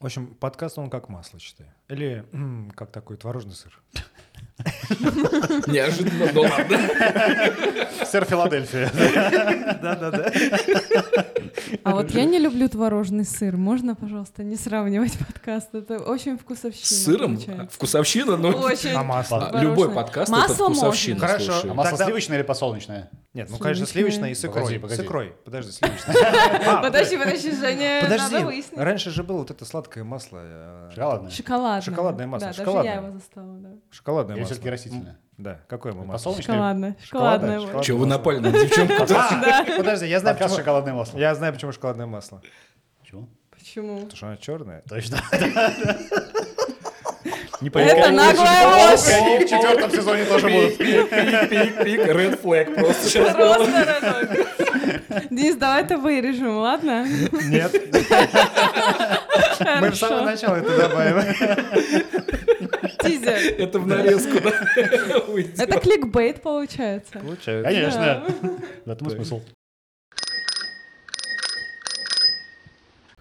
В общем, подкаст он как масло, считаю. Или м, как такой творожный сыр. Неожиданно, но ладно. Сэр Филадельфия. Да-да-да. А вот я не люблю творожный сыр. Можно, пожалуйста, не сравнивать подкаст? Это очень вкусовщина. С сыром? получается. Вкусовщина, но Очень. А масло? А, любой подкаст это Масло вкусовщина. Хорошо. слушай. А масло Тогда- сливочное или подсолнечное? Нет, ну, конечно, Сливочное. и с икрой. Погоди, погоди. С икрой. Подожди, сливочное. А, Подожди, подожди, Женя, надо выяснить. раньше же было вот это сладкое масло. э, Шоколадное? Шоколадное. Шоколадное масло, Да, даже шоколадное. я его застала, да. Шоколадное масло. все-таки растительное? Да, какое мы масло? Шоколадное. Шоколадное? Шоколадное. вот. Шоколадное. Че вы напали на девчонку? А, Подожди, я знаю, почему... шоколадное масло. Я знаю, почему шоколадное масло. Почему? Почему? Потому что оно черное. Точно. Не Это наглая ложь. Они в четвертом сезоне тоже будут. Пик, пик, пик, red flag просто сейчас. Просто рядок. Денис, давай это вырежем, ладно? Нет. Мы с самого Хорошо. начала это добавим. Тизер. Это в нарезку, да? Это кликбейт получается. Получается. Конечно. В этом и смысл.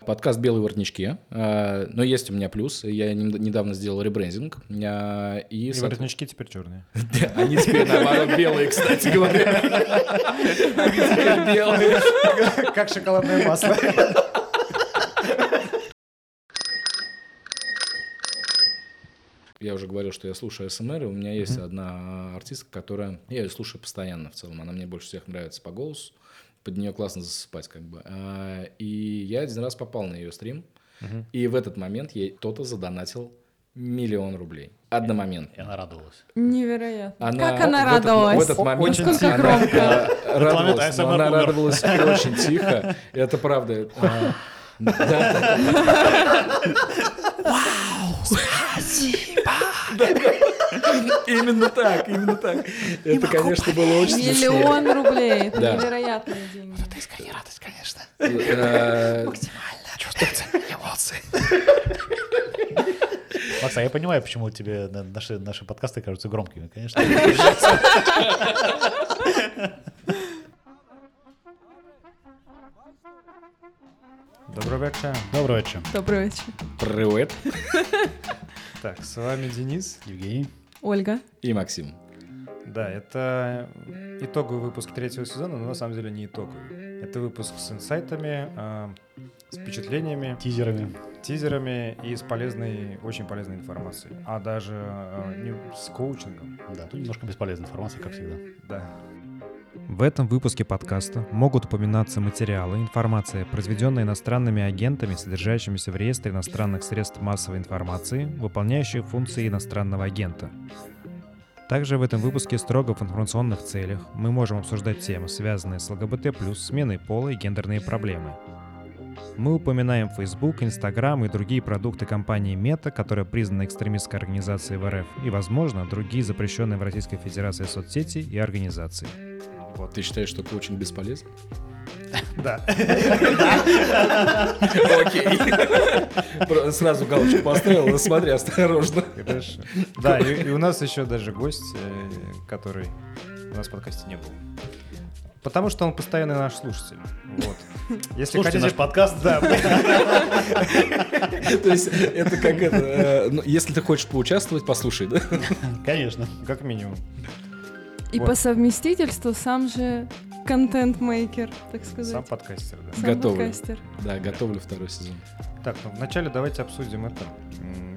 Подкаст «Белые воротнички». А, Но есть у меня плюс. Я недавно сделал ребрендинг. А, И, И воротнички теперь черные. Они теперь наоборот белые, кстати говоря. Они теперь белые. Как шоколадное масло. Я уже говорил, что я слушаю СМР, и у меня есть одна артистка, которая... Я ее слушаю постоянно в целом. Она мне больше всех нравится по голосу. Под нее классно засыпать как бы. А, И я один раз попал на ее стрим, и в этот момент ей кто-то задонатил миллион рублей. Одномоментно. И она радовалась. Невероятно. Она Как она в этот- радовалась? В этот момент Насколько она, громко. радовалась, но она радовалась очень тихо. Это правда. Да, да, да. Именно так, именно так. Это, конечно, было очень смешно. Миллион рублей. Это невероятные деньги. Искренняя радость, конечно. Э, Макс, а я понимаю, почему тебе на- наши, наши подкасты кажутся громкими, конечно. Добрый вечер. Добрый вечер. Добрый вечер. Привет. Так, с вами Денис. Евгений. Ольга. И Максим. Да, это итоговый выпуск третьего сезона, но на самом деле не итоговый. Это выпуск с инсайтами, а, с впечатлениями, Тизерами. тизерами и с полезной, очень полезной информацией. А даже а, не- с коучингом. Да, тут немножко бесполезная информация, как всегда. Да. В этом выпуске подкаста могут упоминаться материалы, информация, произведенная иностранными агентами, содержащимися в реестре иностранных средств массовой информации, выполняющих функции иностранного агента. Также в этом выпуске строго в информационных целях мы можем обсуждать темы, связанные с ЛГБТ+, сменой пола и гендерные проблемы. Мы упоминаем Facebook, Instagram и другие продукты компании Meta, которая признана экстремистской организацией в РФ, и, возможно, другие запрещенные в Российской Федерации соцсети и организации. Вот ты считаешь, что коучинг бесполезен? Да. Окей. Сразу галочку поставил, смотри осторожно. Хорошо. Да, и, у нас еще даже гость, э, который у нас в подкасте не был. Потому что он постоянный наш слушатель. Вот. Если Слушайте наш хотите... подкаст. Да. То есть это как это, э, ну, если ты хочешь поучаствовать, послушай, да? Конечно. Как минимум. И Вот. по совместительству сам же контент-мейкер, так сказать. Сам подкастер, да. Сам Готовлю. подкастер. Да, готовлю второй сезон. Так, ну вначале давайте обсудим это.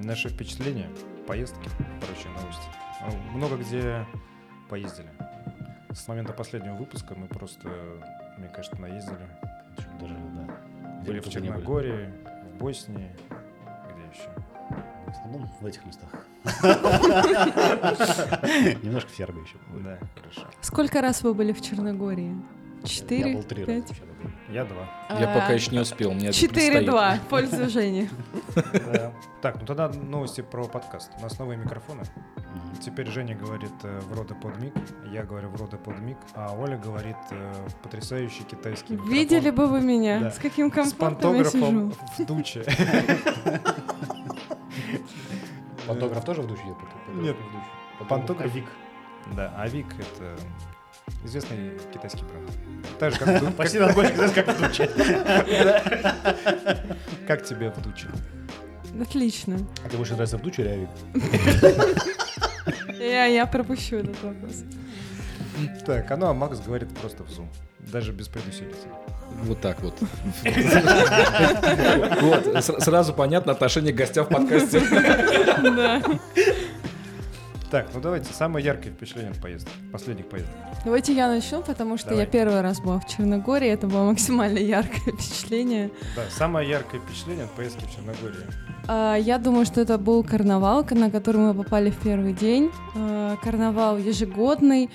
Наши впечатления, поездки, прочие новости. А, Много где поездили. С момента последнего выпуска мы просто, мне кажется, наездили. Даже, да. Были Где в. Черногории, в Боснии, где еще? В основном в этих местах. Немножко Сербии еще. Да, хорошо. Сколько раз вы были в Черногории? Четыре? Я был три раза Пять? Черногории. Я два. Я А, пока еще не успел, Четыре-два. Пользу Жени. Так, ну тогда новости про подкаст. У нас новые микрофоны. Теперь Женя говорит э, в рода под миг, я говорю в рода под миг, а Оля говорит э, потрясающий китайский микрофон Видели бы вы меня, с каким с комфортом я пантографом сижу. в дуче. Фотограф тоже в душе едет? Нет, пантограф. Вик. Да, а Вик это известный китайский бренд. Так же, как, Почти наркотик, знаешь, как в дуче. как, тебе в дуче? Отлично. А ты будешь нравиться в тучу или авик? Я, я пропущу этот вопрос. Так, а ну а Макс говорит просто в Zoom. Даже без предусилителя. Вот так вот. Вот, сразу понятно отношение гостя в подкасте. Да. Так, ну давайте, самое яркое впечатление от поездки, последних поездок. Давайте я начну, потому что Давай. я первый раз была в Черногории, это было максимально яркое впечатление. Да, самое яркое впечатление от поездки в Черногорию. А, Я думаю, что это был карнавал, к- на который мы попали в первый день. А, Карнавал ежегодный,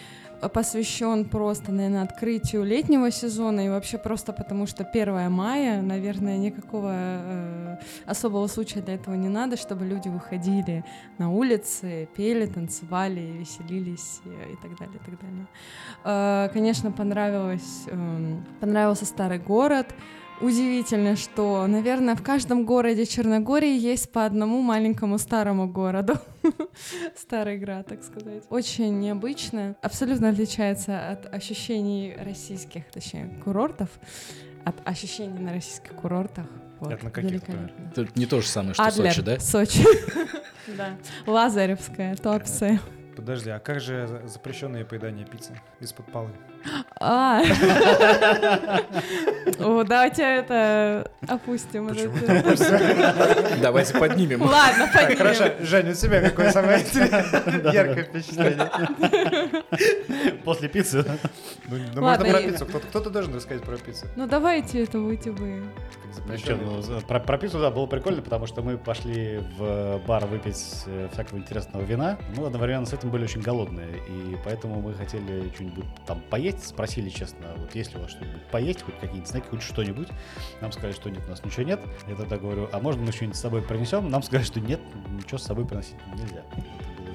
посвящен просто, наверное, открытию летнего сезона и вообще просто потому, что 1 мая, наверное, никакого э, особого случая для этого не надо, чтобы люди выходили на улицы, пели, танцевали, веселились э, и так далее, и так далее. А, Конечно, понравилось, эм, понравился старый город. Удивительно, что, наверное, в каждом городе Черногории есть по одному маленькому старому городу. Старый град, так сказать. Очень необычно. Абсолютно отличается от ощущений российских, точнее, курортов. От ощущений на российских курортах. Вот, Это на великолепно. Это не то же самое, что Адлер, Сочи, да? Сочи. Да. Лазаревская, Туапсе. Подожди, а как же за- запрещенное поедание пиццы из-под полы? А. О, давайте это опустим. Давайте поднимем. Ладно, поднимем. Хорошо, Женя, у тебя какое самое яркое впечатление? После пиццы. Ну, ну, Ладно, можно про пиццу. Кто-то, должен рассказать про пиццу. Ну давайте это будете вы. Про пиццу, да, было прикольно, потому что мы пошли в бар выпить э, всякого интересного вина. Ну, одновременно с этим были очень голодные, и поэтому мы хотели что-нибудь там поесть. Спросили честно, вот есть ли у вас что-нибудь поесть, хоть какие-нибудь снеки, хоть что-нибудь. Нам сказали, что нет, у нас ничего нет. Я тогда говорю, а можно мы что-нибудь с собой принесем? Нам сказали, что нет, ничего с собой приносить нельзя.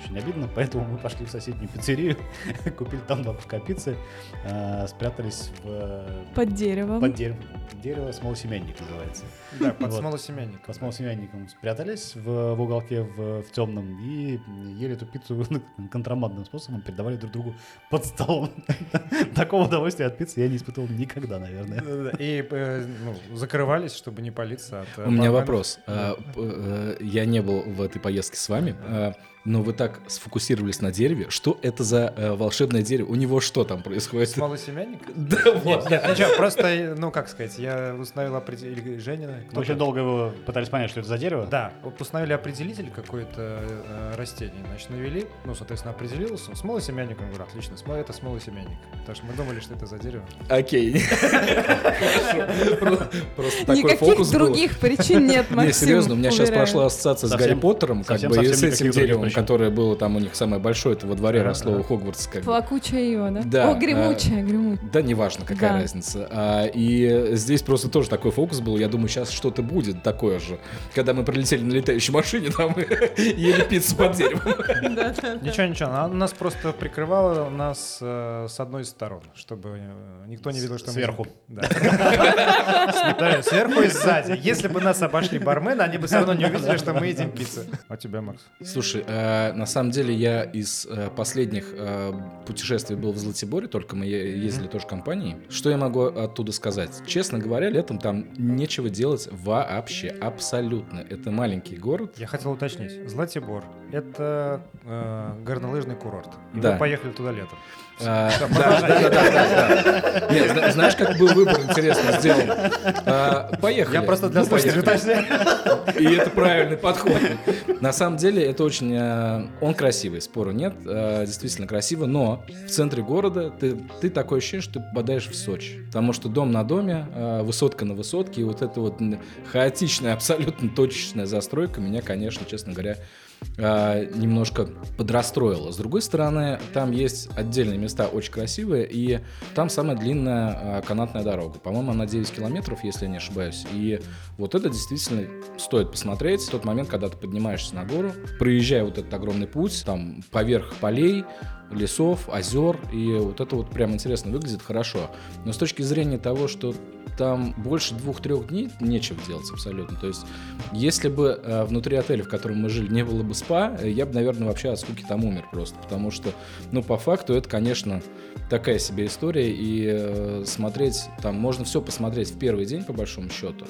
Очень обидно, поэтому мы пошли в соседнюю пиццерию, купили там два куска пиццы, э, спрятались в, э, Под деревом. под деревом. Дерево смолосемянник называется. Да, под Вот. смолосемянник. Под смолосемянником спрятались в, в уголке в, в темном и ели эту пиццу контрабандным способом, передавали друг другу под столом. Такого удовольствия от пиццы я не испытывал никогда, наверное. И э, ну, закрывались, чтобы не палиться от... э, У меня вопрос. А, Я не был в этой поездке с вами, а, но вы так сфокусировались на дереве. Что это за э, волшебное дерево? У него что там происходит? Смолосемянник? Да, вот. Нет, ничего, просто, ну как сказать, я установил определитель, Женина. Очень долго его пытались понять, что это за дерево. Да, установили определитель какое-то э, растение, значит, навели, ну, соответственно, определился. Смолосемянник, он говорит, отлично, смол, это смолосемянник. Потому что мы думали, что это за дерево. Окей. Просто такой Никаких фокус был. других причин нет, Максим. Не, серьезно, у меня сейчас прошла ассоциация с Гарри Поттером, как бы, и с этим никаких деревом, причин. которое было там у них самое большое, это во дворе росло у ага. Хогвартса. как. Плакучая ее, да? Да, О, гремучая, гремучая. Да, неважно, какая Да. разница. А, и здесь просто тоже такой фокус был. Я думаю, сейчас что-то будет такое же. Когда мы прилетели на летающей машине, там ели пиццу под деревом. Ничего, ничего, она нас просто прикрывала нас э, с одной из сторон, чтобы э, никто не видел, что мы... Сверху. Сверху и сзади. Если бы нас обошли бармены, они бы все равно не увидели, что мы едим пиццу. А тебя, Макс? Слушай, э, на самом деле я из э, последних э, путешествий был в Златиборе, только мы ездили тоже компанией. Что я могу оттуда сказать? Честно говоря, летом там нечего делать вообще, абсолютно. Это маленький город. Я хотел уточнить. Златибор — это э, горнолыжный курорт. И Да. вы поехали туда летом. Да, да, да, да, да, да. Нет, зна- знаешь, как был выбор интересно сделан? А, Поехали. Я просто для Ну, слушателей поехали. уточняю. И это правильный подход. На самом деле это очень... э, Он красивый, спору нет. э, Действительно красиво, но в центре города ты, ты такое ощущение, что ты попадаешь в Сочи. Потому что дом на доме, э, высотка на высотке, и вот эта вот хаотичная, абсолютно точечная застройка меня, конечно, честно говоря, э, немножко подрастроила. С другой стороны, там есть отдельные места очень красивые, и там самая длинная э, канатная дорога. По-моему, она 9 километров, если я не ошибаюсь. И вот это действительно стоит посмотреть. В тот момент, когда ты поднимаешься на гору, проезжая вот этот огромный путь, там поверх полей, лесов, озер, и вот это вот прям интересно выглядит хорошо. Но с точки зрения того, что там больше двух-трех дней нечего делать абсолютно. То есть, если бы э, внутри отеля, в котором мы жили, не было бы спа, э, я бы, наверное, вообще от скуки там умер просто. Потому что, ну, по факту, это, конечно, такая себе история. И э, смотреть, там можно все посмотреть в первый день, по большому счету.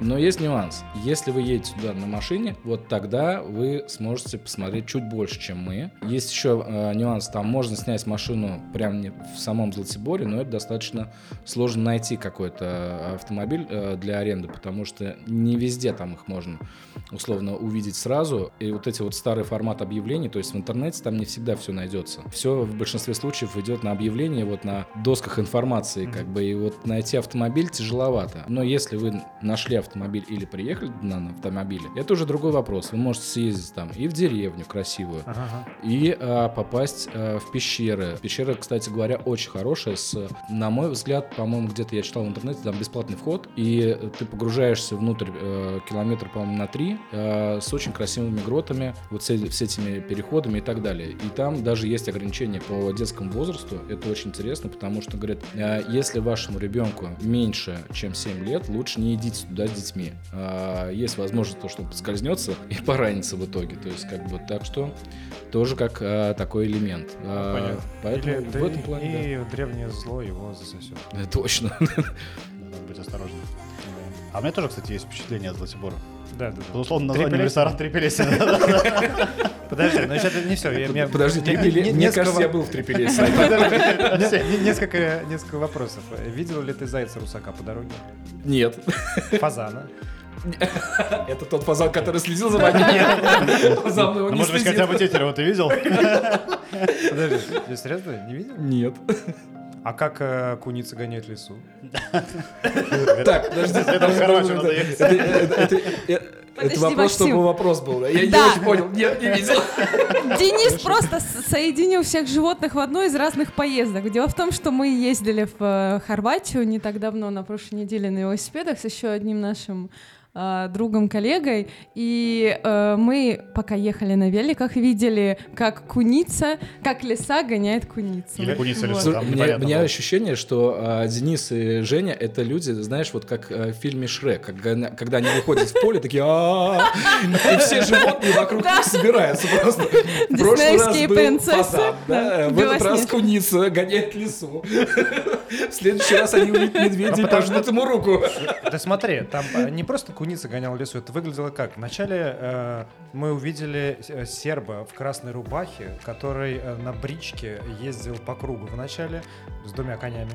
Но есть нюанс. Если вы едете туда на машине, вот тогда вы сможете посмотреть чуть больше, чем мы. Есть еще э, нюанс, там можно снять машину прямо не в самом Златиборе, но это достаточно сложно найти какой-то автомобиль э, для аренды, потому что не везде там их можно условно увидеть сразу. И вот эти вот старый формат объявлений, то есть в интернете там не всегда все найдется. Все в большинстве случаев идет на объявление, вот на досках информации, как бы, и вот найти автомобиль тяжеловато. Но если вы нашли автомобиль или приехали на автомобиле, это уже другой вопрос. Вы можете съездить там и в деревню красивую, Ага. и а, попасть а, в пещеры. Пещера, кстати говоря, очень хорошая. С, на мой взгляд, по-моему, где-то я читал в интернете, там бесплатный вход, и ты погружаешься внутрь э, километр, по-моему, на три, э, с очень красивыми гротами, вот с, с этими переходами и так далее. И там даже есть ограничения по детскому возрасту. Это очень интересно, потому что, говорят, э, если вашему ребенку меньше, чем 7 лет, лучше не идите туда детьми. А, есть возможность, то, что он поскользнется и поранится в итоге. То есть, как бы, так что тоже как а, такой элемент. А, Понятно. Поэтому Или в да этом плане, и древнее зло его засосет. да. Да, Точно. Надо быть осторожным. А у меня тоже, кстати, есть впечатление от Златибора. Да, да. Безусловно, название ресторан Трипелесина. Подожди, но еще это не все. Подожди, мне кажется, я был в Трипелесе. Несколько, несколько вопросов. Видел ли ты зайца русака по дороге? Нет. Фазана. Это тот фазан, который следил за вами? Нет. За мной он не может быть, хотя бы Тетерева ты видел? Подожди, ты серьезно не видел? Нет. А как э, куница гоняет лесу? Так, подожди. Это надо ехать. Это- Это вопрос, Максим. чтобы вопрос был. да? Я не очень понял. Нет, не видел. Денис просто соединил всех животных в одной из разных поездок. Дело в том, что мы ездили в э, Хорватию не так давно, на прошлой неделе на велосипедах с еще одним нашим э, другом, коллегой, и э, мы, пока ехали на великах, видели, как куница, как лиса гоняет куницу. Или куница Вот. лиса. Слушай, там у меня, у меня было. ощущение, что а, Денис и Женя это люди, знаешь, вот как э, в фильме Шрек, как гона- когда они выходят в поле, такие и все животные вокруг них собираются просто. В прошлый раз был да, да, в этот раз куница гоняет лису. В следующий раз они увидят медведя и пожмут ему руку. Да смотри, там э, не просто куница гоняла лесу, это выглядело как? Вначале э, мы увидели э, серба в красной рубахе, который э, на бричке ездил по кругу вначале с двумя конями,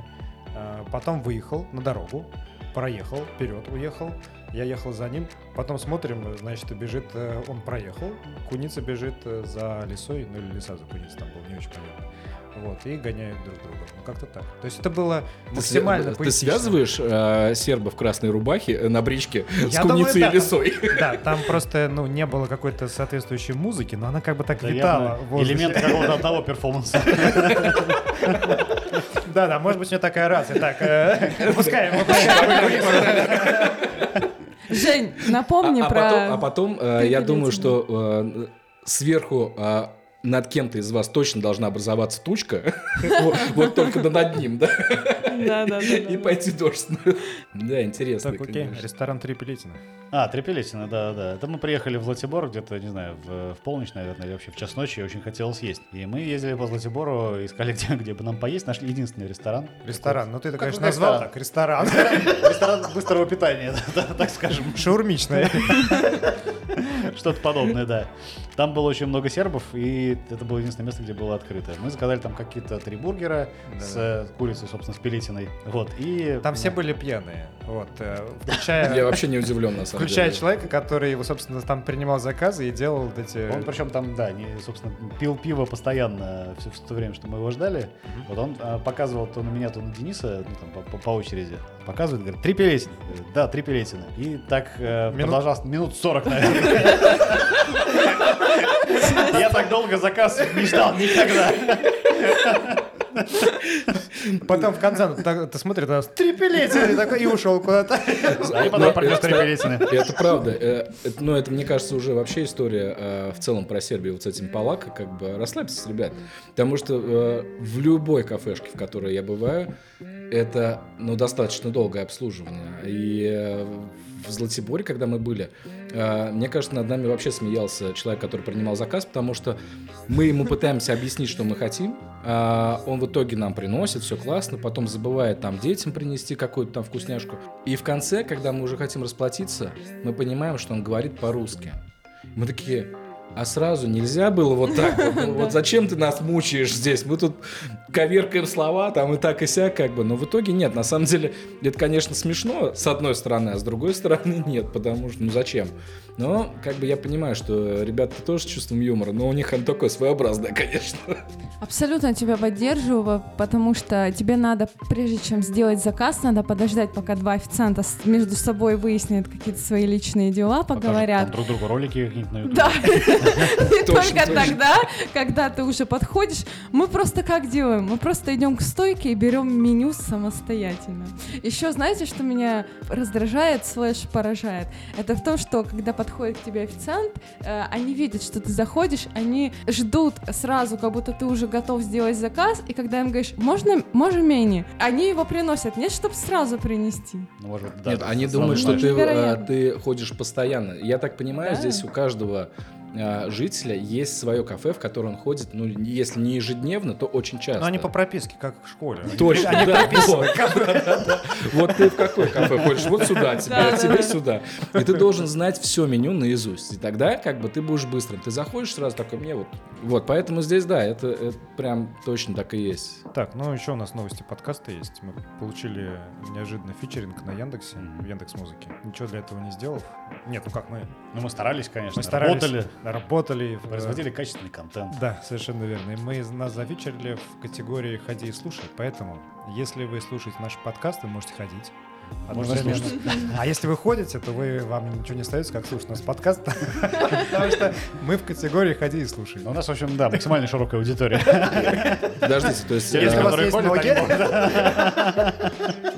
Э, потом выехал на дорогу, проехал, вперед уехал, я ехал за ним, потом смотрим, значит, бежит, э, он проехал, куница бежит за лисой, ну или лиса за куницей, там было не очень понятно. Вот, и гоняют друг друга. Ну, как-то так. То есть это было Ты, максимально ты поэтично. связываешь э, серба в красной рубахе э, на бричке с Я думаю, куницей да. и лисой? Да, там просто, ну, не было какой-то соответствующей музыки, но она как бы так Да, витала. Элемент какого-то одного перформанса. Да, да, может быть, у нее такая рация. Так, э, выпускаем, выпускаем. Жень, напомни а, а про... потом, а потом, э, я думаю, что э, сверху э, над кем-то из вас точно должна образоваться тучка, Вот- только да над ним, да, Да, да, да, и пойти дождь. Да, интересно. Так, окей, ресторан Трипелетина. А, Трипелетина, да, да. Это мы приехали в Златибор где-то, не знаю, в, в полночь, наверное, или вообще в час ночи, и очень хотелось есть. И мы ездили по Златибору, искали, где, где бы нам поесть, нашли единственный ресторан. Ресторан, ну ты, Как конечно, назвал ресторан. так, ресторан. Ресторан быстрого питания, да, да, так скажем. Шаурмичная. Что-то подобное, да. Там было очень много сербов, и это было единственное место, где было открыто. Мы заказали там какие-то три бургера с э, курицей, собственно, с пелетиной. Вот, и... Там все были пьяные, вот, э, Я включая... вообще не удивлен, на самом Включая человека, который, собственно, там принимал заказы и делал эти... Он причем там, да, не, собственно, пил пиво постоянно все, то время, что мы его ждали. Вот он а, показывал то на меня, то на Дениса, ну, там, по, по- по очереди. Показывает, говорит, три пелетины. Говорит, Да, три пелетины. И так э, Минут- продолжалось минут 40, наверное. Я так долго заказ не ждал никогда. Потом в конце ты смотришь, там Трипелетина, и такой, и ушел куда-то. И потом Ну, принес это- правда. Э, это- Ну, это, мне кажется, уже вообще история э, в целом про Сербию вот с этим Палака. Как бы расслабьтесь, ребят. Потому что э, в любой кафешке, в которой я бываю, это, ну, достаточно долгое обслуживание. И э, в Златиборе, когда мы были, э, мне кажется, над нами вообще смеялся человек, который принимал заказ, потому что мы ему пытаемся объяснить, что мы хотим, а он в итоге нам приносит, все классно, потом забывает там детям принести какую-то там вкусняшку. И в конце, когда мы уже хотим расплатиться, мы понимаем, что он говорит по-русски. Мы такие, а сразу нельзя было вот так вот, ну, вот зачем ты нас мучаешь здесь? Мы тут коверкаем слова там и так и сяк как бы, но в итоге нет. На самом деле это, конечно, смешно с одной стороны, а с другой стороны нет, потому что ну зачем? Но как бы я понимаю, что ребята тоже с чувством юмора, но у них оно такое своеобразное, конечно. Абсолютно тебя поддерживаю, потому что тебе надо, прежде чем сделать заказ, надо подождать, пока два официанта между собой выяснят какие-то свои личные дела, Покажут поговорят. там друг другу ролики какие-нибудь на YouTube. Да, и только тогда, когда ты уже подходишь, мы просто как делаем? Мы просто идем к стойке и берем меню самостоятельно. Еще знаете, что меня раздражает, слэш поражает? Это в том, что когда подходит к тебе официант, э, они видят, что ты заходишь, они ждут сразу, как будто ты уже готов сделать заказ, и когда им говоришь, можно, можно менее, они его приносят, нет, чтобы сразу принести. Ну, может да, Нет, они думают, что ты, э, ты ходишь постоянно. Я так понимаю, Да. здесь у каждого жителя есть свое кафе, в которое он ходит, ну, если не ежедневно, то очень часто. Но они по прописке, как в школе. Точно, Они да, прописаны. вот. Вот ты в какое кафе ходишь? Вот сюда тебе, а тебе да. сюда. И ты должен знать все меню наизусть. И тогда как бы ты будешь быстрым. Ты заходишь сразу такой, мне вот. Вот, поэтому здесь, да, это, это прям точно так и есть. Так, ну еще у нас новости подкаста есть. Мы получили неожиданно фичеринг на Яндексе, в Яндекс Музыке. Ничего для этого не сделав. Нет, ну как мы? Ну, мы старались, конечно, Мы старались, работали, работали, в- производили качественный контент. Да, совершенно верно. И мы нас зафичерили в категории «Ходи и слушай». Поэтому, если вы слушаете наш подкаст, вы можете ходить. Можно Одновременно. слушать. А если вы ходите, то вы, вам ничего не остается, как слушать наш подкаст. Потому что мы в категории «Ходи и слушай». Ну, У нас, в общем, да, максимально широкая аудитория. Подождите, то есть... Если э, у вас есть ноги.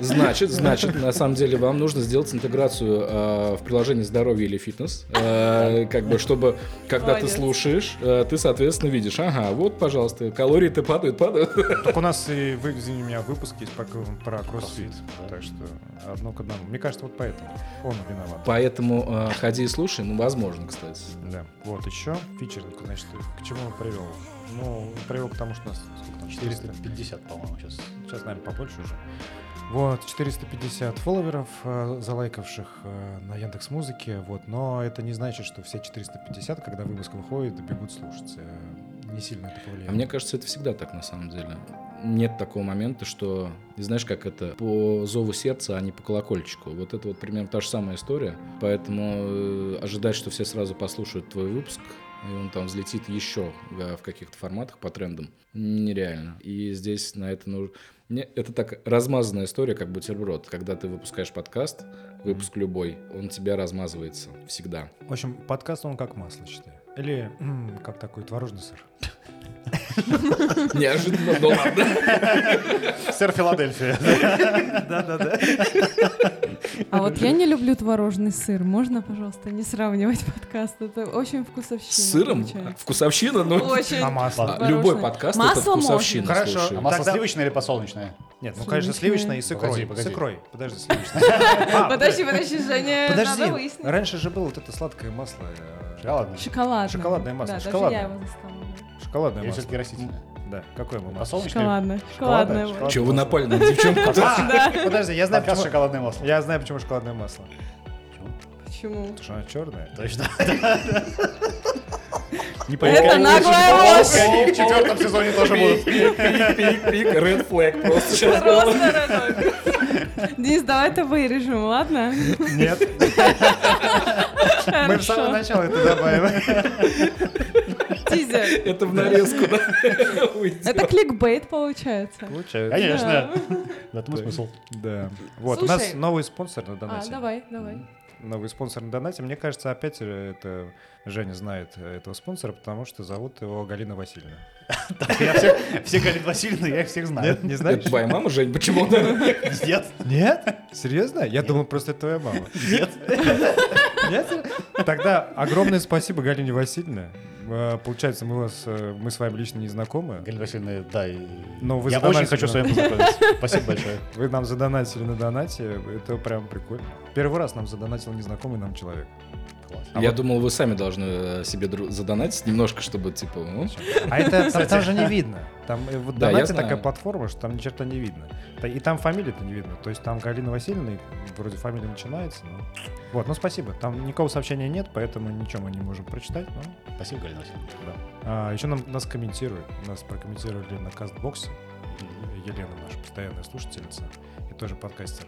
Значит, значит, на самом деле вам нужно сделать интеграцию э, в приложении здоровье или фитнес, э, как бы, чтобы, когда ты слушаешь, ты, соответственно, видишь, ага, вот, пожалуйста, калории-то падают, падают. Так у нас и, вы, извини меня, выпуск есть про, кроссфит. Так что одно к одному. Мне кажется, вот поэтому он виноват. Поэтому э, ходи и слушай, ну, возможно, кстати. Да. Вот еще фичеринг, значит, к чему он привел? Ну, привел к тому, что у нас сколько там, 400 450, по-моему, сейчас. Сейчас, наверное, побольше уже. Вот, 450 фолловеров, э, залайкавших э, на Яндекс Музыке, вот, но это не значит, что все 450, когда выпуск выходит, бегут слушать. Э, Не сильно это повлияет. А мне кажется, это всегда так, на самом деле. Нет такого момента, что, знаешь, как это, по зову сердца, а не по колокольчику. Вот это вот примерно та же самая история. Поэтому э, ожидать, что все сразу послушают твой выпуск, и он там взлетит еще э, в каких-то форматах по трендам, нереально. И здесь на это нужно... Это так размазанная история, как бутерброд. Когда ты выпускаешь подкаст, выпуск любой, он тебя размазывается всегда. В общем, подкаст он как масло, считаю. Или м, как такой творожный сыр. Неожиданно, но ладно. Сэр Филадельфия. Да-да-да. А вот я не люблю творожный сыр. Можно, пожалуйста, не сравнивать подкаст? Это очень вкусовщина. С сыром? получается. Вкусовщина, но... Очень. А масло? Любой подкаст это Масло вкусовщина. можно. Хорошо. слушай. А масло Тогда- сливочное или подсолнечное? Нет, ну, конечно, Сливочное. и с икрой. Погоди, погоди. С икрой. Подожди, сливочное. А, Подожди, подожди, Женя, Подожди, выяснить. раньше же было вот это сладкое масло. Шоколадное. Шоколадное. Шоколадное масло, Да, даже шоколадное. я его застала. Шоколадное Или масло. все-таки растительное? Да, какое мы масло? Подсолнечное? Шоколадное. Шоколадное? Шоколадное. Шоколадное. Че, вы напали на девчонку? Подожди, я знаю, почему... шоколадное масло. Я знаю, почему шоколадное масло. Почему? Потому что оно черное. Точно. Не Это наглая ложь. Они в четвертом сезоне тоже будут. Пик, пик, пик, red flag просто сейчас. Просто родной. Денис, давай это вырежем, ладно? Нет. Мы с самого начала это добавим. Тизер. Это в нарезку, да? Это кликбейт получается. Получается. Конечно. В этом смысл. Да. Вот, у нас новый спонсор на А, донате. давай, давай. Новый спонсор на донате. Мне кажется, опять это Женя знает этого спонсора, потому что зовут его Галина Васильевна. Я всех, все Галина Васильевна, я их всех знаю. Нет, не знаешь? Это твоя мама, Жень, почему? Нет. Нет? Серьезно? Я думал, просто это твоя мама. Нет. Нет? Тогда огромное спасибо Галине Васильевне. Э, Получается, мы, вас, э, мы с вами лично не знакомы. Галина Васильевна, да. и- Но вы Я очень хочу с вами познакомиться. Спасибо большое. Вы нам задонатили на донате. Это прям прикольно. Первый раз нам задонатил незнакомый нам человек. Класс. А Я вот- думал, вы сами должны э, себе задонатить немножко, чтобы, типа, ну, А это там, там же не видно. Там э, вот Да, знаю. такая платформа, что там ни черта не видно. И там фамилии-то не видно. То есть там Галина Васильевна, вроде фамилия начинается. но- Вот, ну спасибо. Там никакого сообщения нет, поэтому ничего мы не можем прочитать. но Спасибо, Галина Васильевна. да. А, еще нам, нас комментируют. Нас прокомментировали на кастбоксе. Елена, наша постоянная слушательница и тоже подкастер.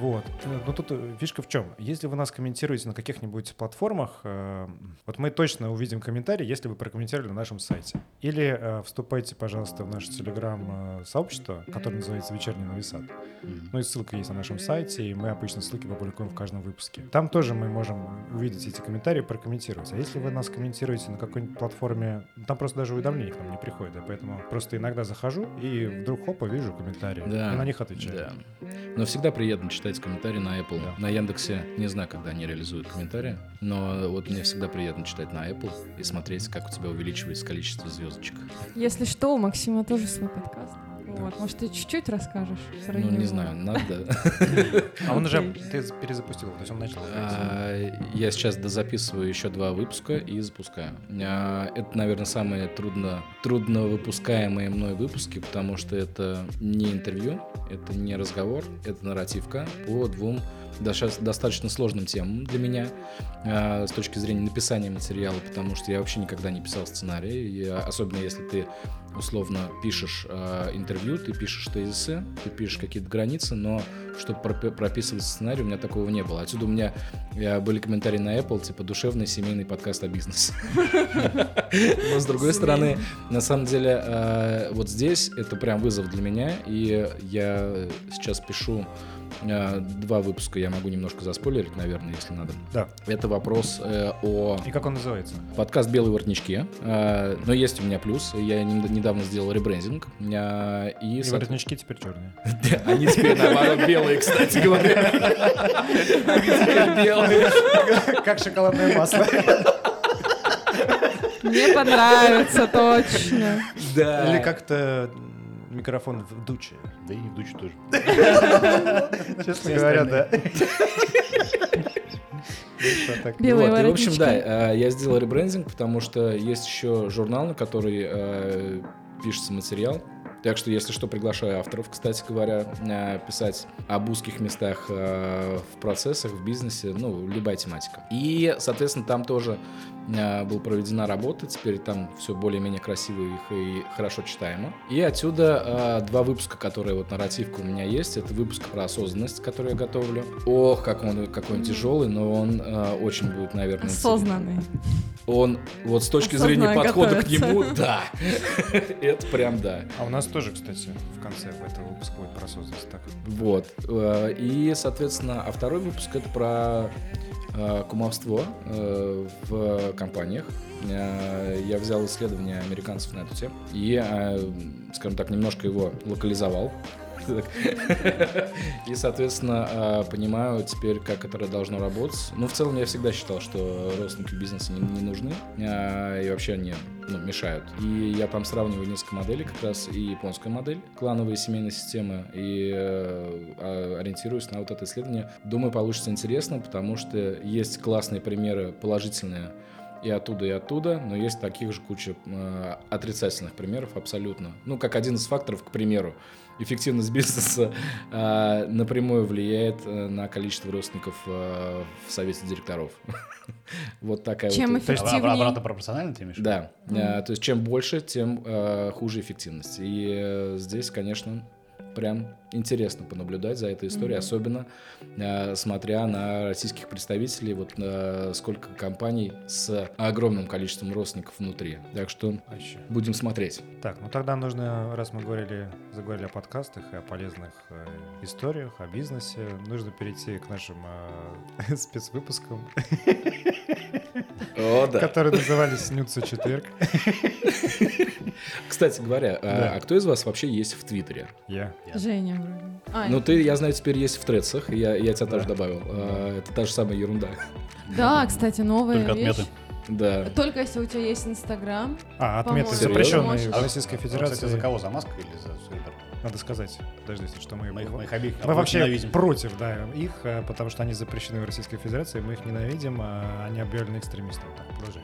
Вот. Э, Но тут э, фишка в чем? Если вы нас комментируете на каких-нибудь платформах, э, вот мы точно увидим комментарий, если вы прокомментировали на нашем сайте. Или вступайте, пожалуйста, в наше телеграм-сообщество, которое называется «Вечерний Новый Сад». Мгм. Ну и ссылка есть на нашем сайте, и мы обычно ссылки публикуем в каждом выпуске. Там тоже мы можем увидеть эти комментарии и прокомментировать. А если вы нас комментируете на какой-нибудь платформе, там просто даже уведомлений к нам не приходит, да, поэтому просто иногда захожу и вдруг хопа вижу комментарии Да. и на них отвечаю. Да. Но всегда приятно читать комментарии на Apple. Да. На Яндексе не знаю, когда они реализуют комментарии, но вот мне всегда приятно читать на Apple и смотреть, как у тебя увеличивается количество звездочек. Если что, у Максима тоже свой подкаст. Вот, может, ты чуть-чуть расскажешь? Ну, не знаю, надо. А он уже ты перезапустил, то есть он начал. А, Я сейчас дозаписываю еще два выпуска и запускаю. А, Это, наверное, самые трудно, трудно выпускаемые мной выпуски, потому что это не интервью, это не разговор, это нарративка по двум достаточно сложным темам для меня а, с точки зрения написания материала, потому что я вообще никогда не писал сценарий, и, особенно если ты условно пишешь а, интервью, ты пишешь тезисы, ты пишешь какие-то границы, но чтобы пропи- прописывать сценарий, у меня такого не было. Отсюда у меня э, были комментарии на Apple, типа душевный семейный подкаст о бизнесе. Но с другой стороны, на самом деле, э, вот здесь это прям вызов для меня, и я сейчас пишу два выпуска, я могу немножко заспойлерить, наверное, если надо. Да. Это вопрос э, о И как он называется? подкаст «Белые воротнички». Э, Но есть у меня плюс. Я нед- недавно сделал ребрендинг. э, И, И со- воротнички теперь черные. Они теперь наоборот белые, кстати говоря. Они теперь белые. Как шоколадное масло. Мне понравится, точно. Да. Или как-то микрофон в дуче. Да и в дуче тоже. Честно говоря, да. Ну? Белые Вот, и, в общем, да, э, я сделал ребрендинг, потому что есть еще журнал, на который э, пишется материал. Так что, если что, приглашаю авторов, кстати говоря, э, писать об узких местах э, в процессах, в бизнесе, ну, любая тематика. И, соответственно, там тоже была проведена работа, теперь там все более-менее красиво и, хорошо читаемо. И отсюда э, два выпуска, которые вот нарративка у меня есть. Это выпуск про осознанность, который я готовлю. Ох, как он, какой он тяжелый, но он э, очень будет, наверное, Осознанный. он вот с точки Осознанно зрения подхода к готовится. нему, да. Это прям да. А у нас тоже, кстати, в конце этого выпуска будет про осознанность. Так. Вот. Э, И, соответственно, а второй выпуск это про э, кумовство э, в компаниях. Э, Я взял исследование американцев на эту тему и, э, скажем так, немножко его локализовал. И, соответственно, э, понимаю теперь, как это должно работать. Ну, в целом, я всегда считал, что родственники в бизнесе не, не нужны, э, и вообще они ну, мешают. И я там сравниваю несколько моделей, как раз и японская модель, клановые семейные системы, и э, а, ориентируюсь на вот это исследование. Думаю, получится интересно, потому что есть классные примеры положительные и оттуда, и оттуда, но есть таких же куча э, отрицательных примеров абсолютно. Ну, как один из факторов, к примеру, эффективность бизнеса э, напрямую влияет э, на количество родственников э, в совете директоров. Вот такая Чем вот. То есть Эффективнее. обра- обратно пропорционально ты имеешь? Да, э, то есть чем больше, тем э, хуже эффективность. И э, здесь, конечно, прям интересно понаблюдать за этой историей, Мгм. особенно э, смотря на российских представителей, вот э, сколько компаний с огромным количеством родственников внутри. Так что Вообще. будем смотреть. Так, ну тогда нужно, раз мы говорили, заговорили о подкастах и о полезных э, историях, о бизнесе, нужно перейти к нашим э, спецвыпускам, О, да. которые назывались «Снются четверг». Кстати говоря, э, Да. а кто из вас вообще есть в Твиттере? Я. Женя вроде. А, Ну, ты, я знаю, теперь есть в Тредсах, я, я тебя тоже Да. добавил. Э, Это та же самая ерунда. да, кстати, новая Только вещь. отметы. Да. Только если у тебя есть Инстаграм. А, отметы запрещенные в Российской А вы, Федерации. Кстати, за кого? За Маск или за Цукерберга? Надо сказать, подождите, что мы, Мы их, мы, мы их обеих мы вообще ненавидим. против, да, их, э, потому что они запрещены в Российской Федерации, мы их ненавидим, а они объявлены экстремистами. Так, продолжай.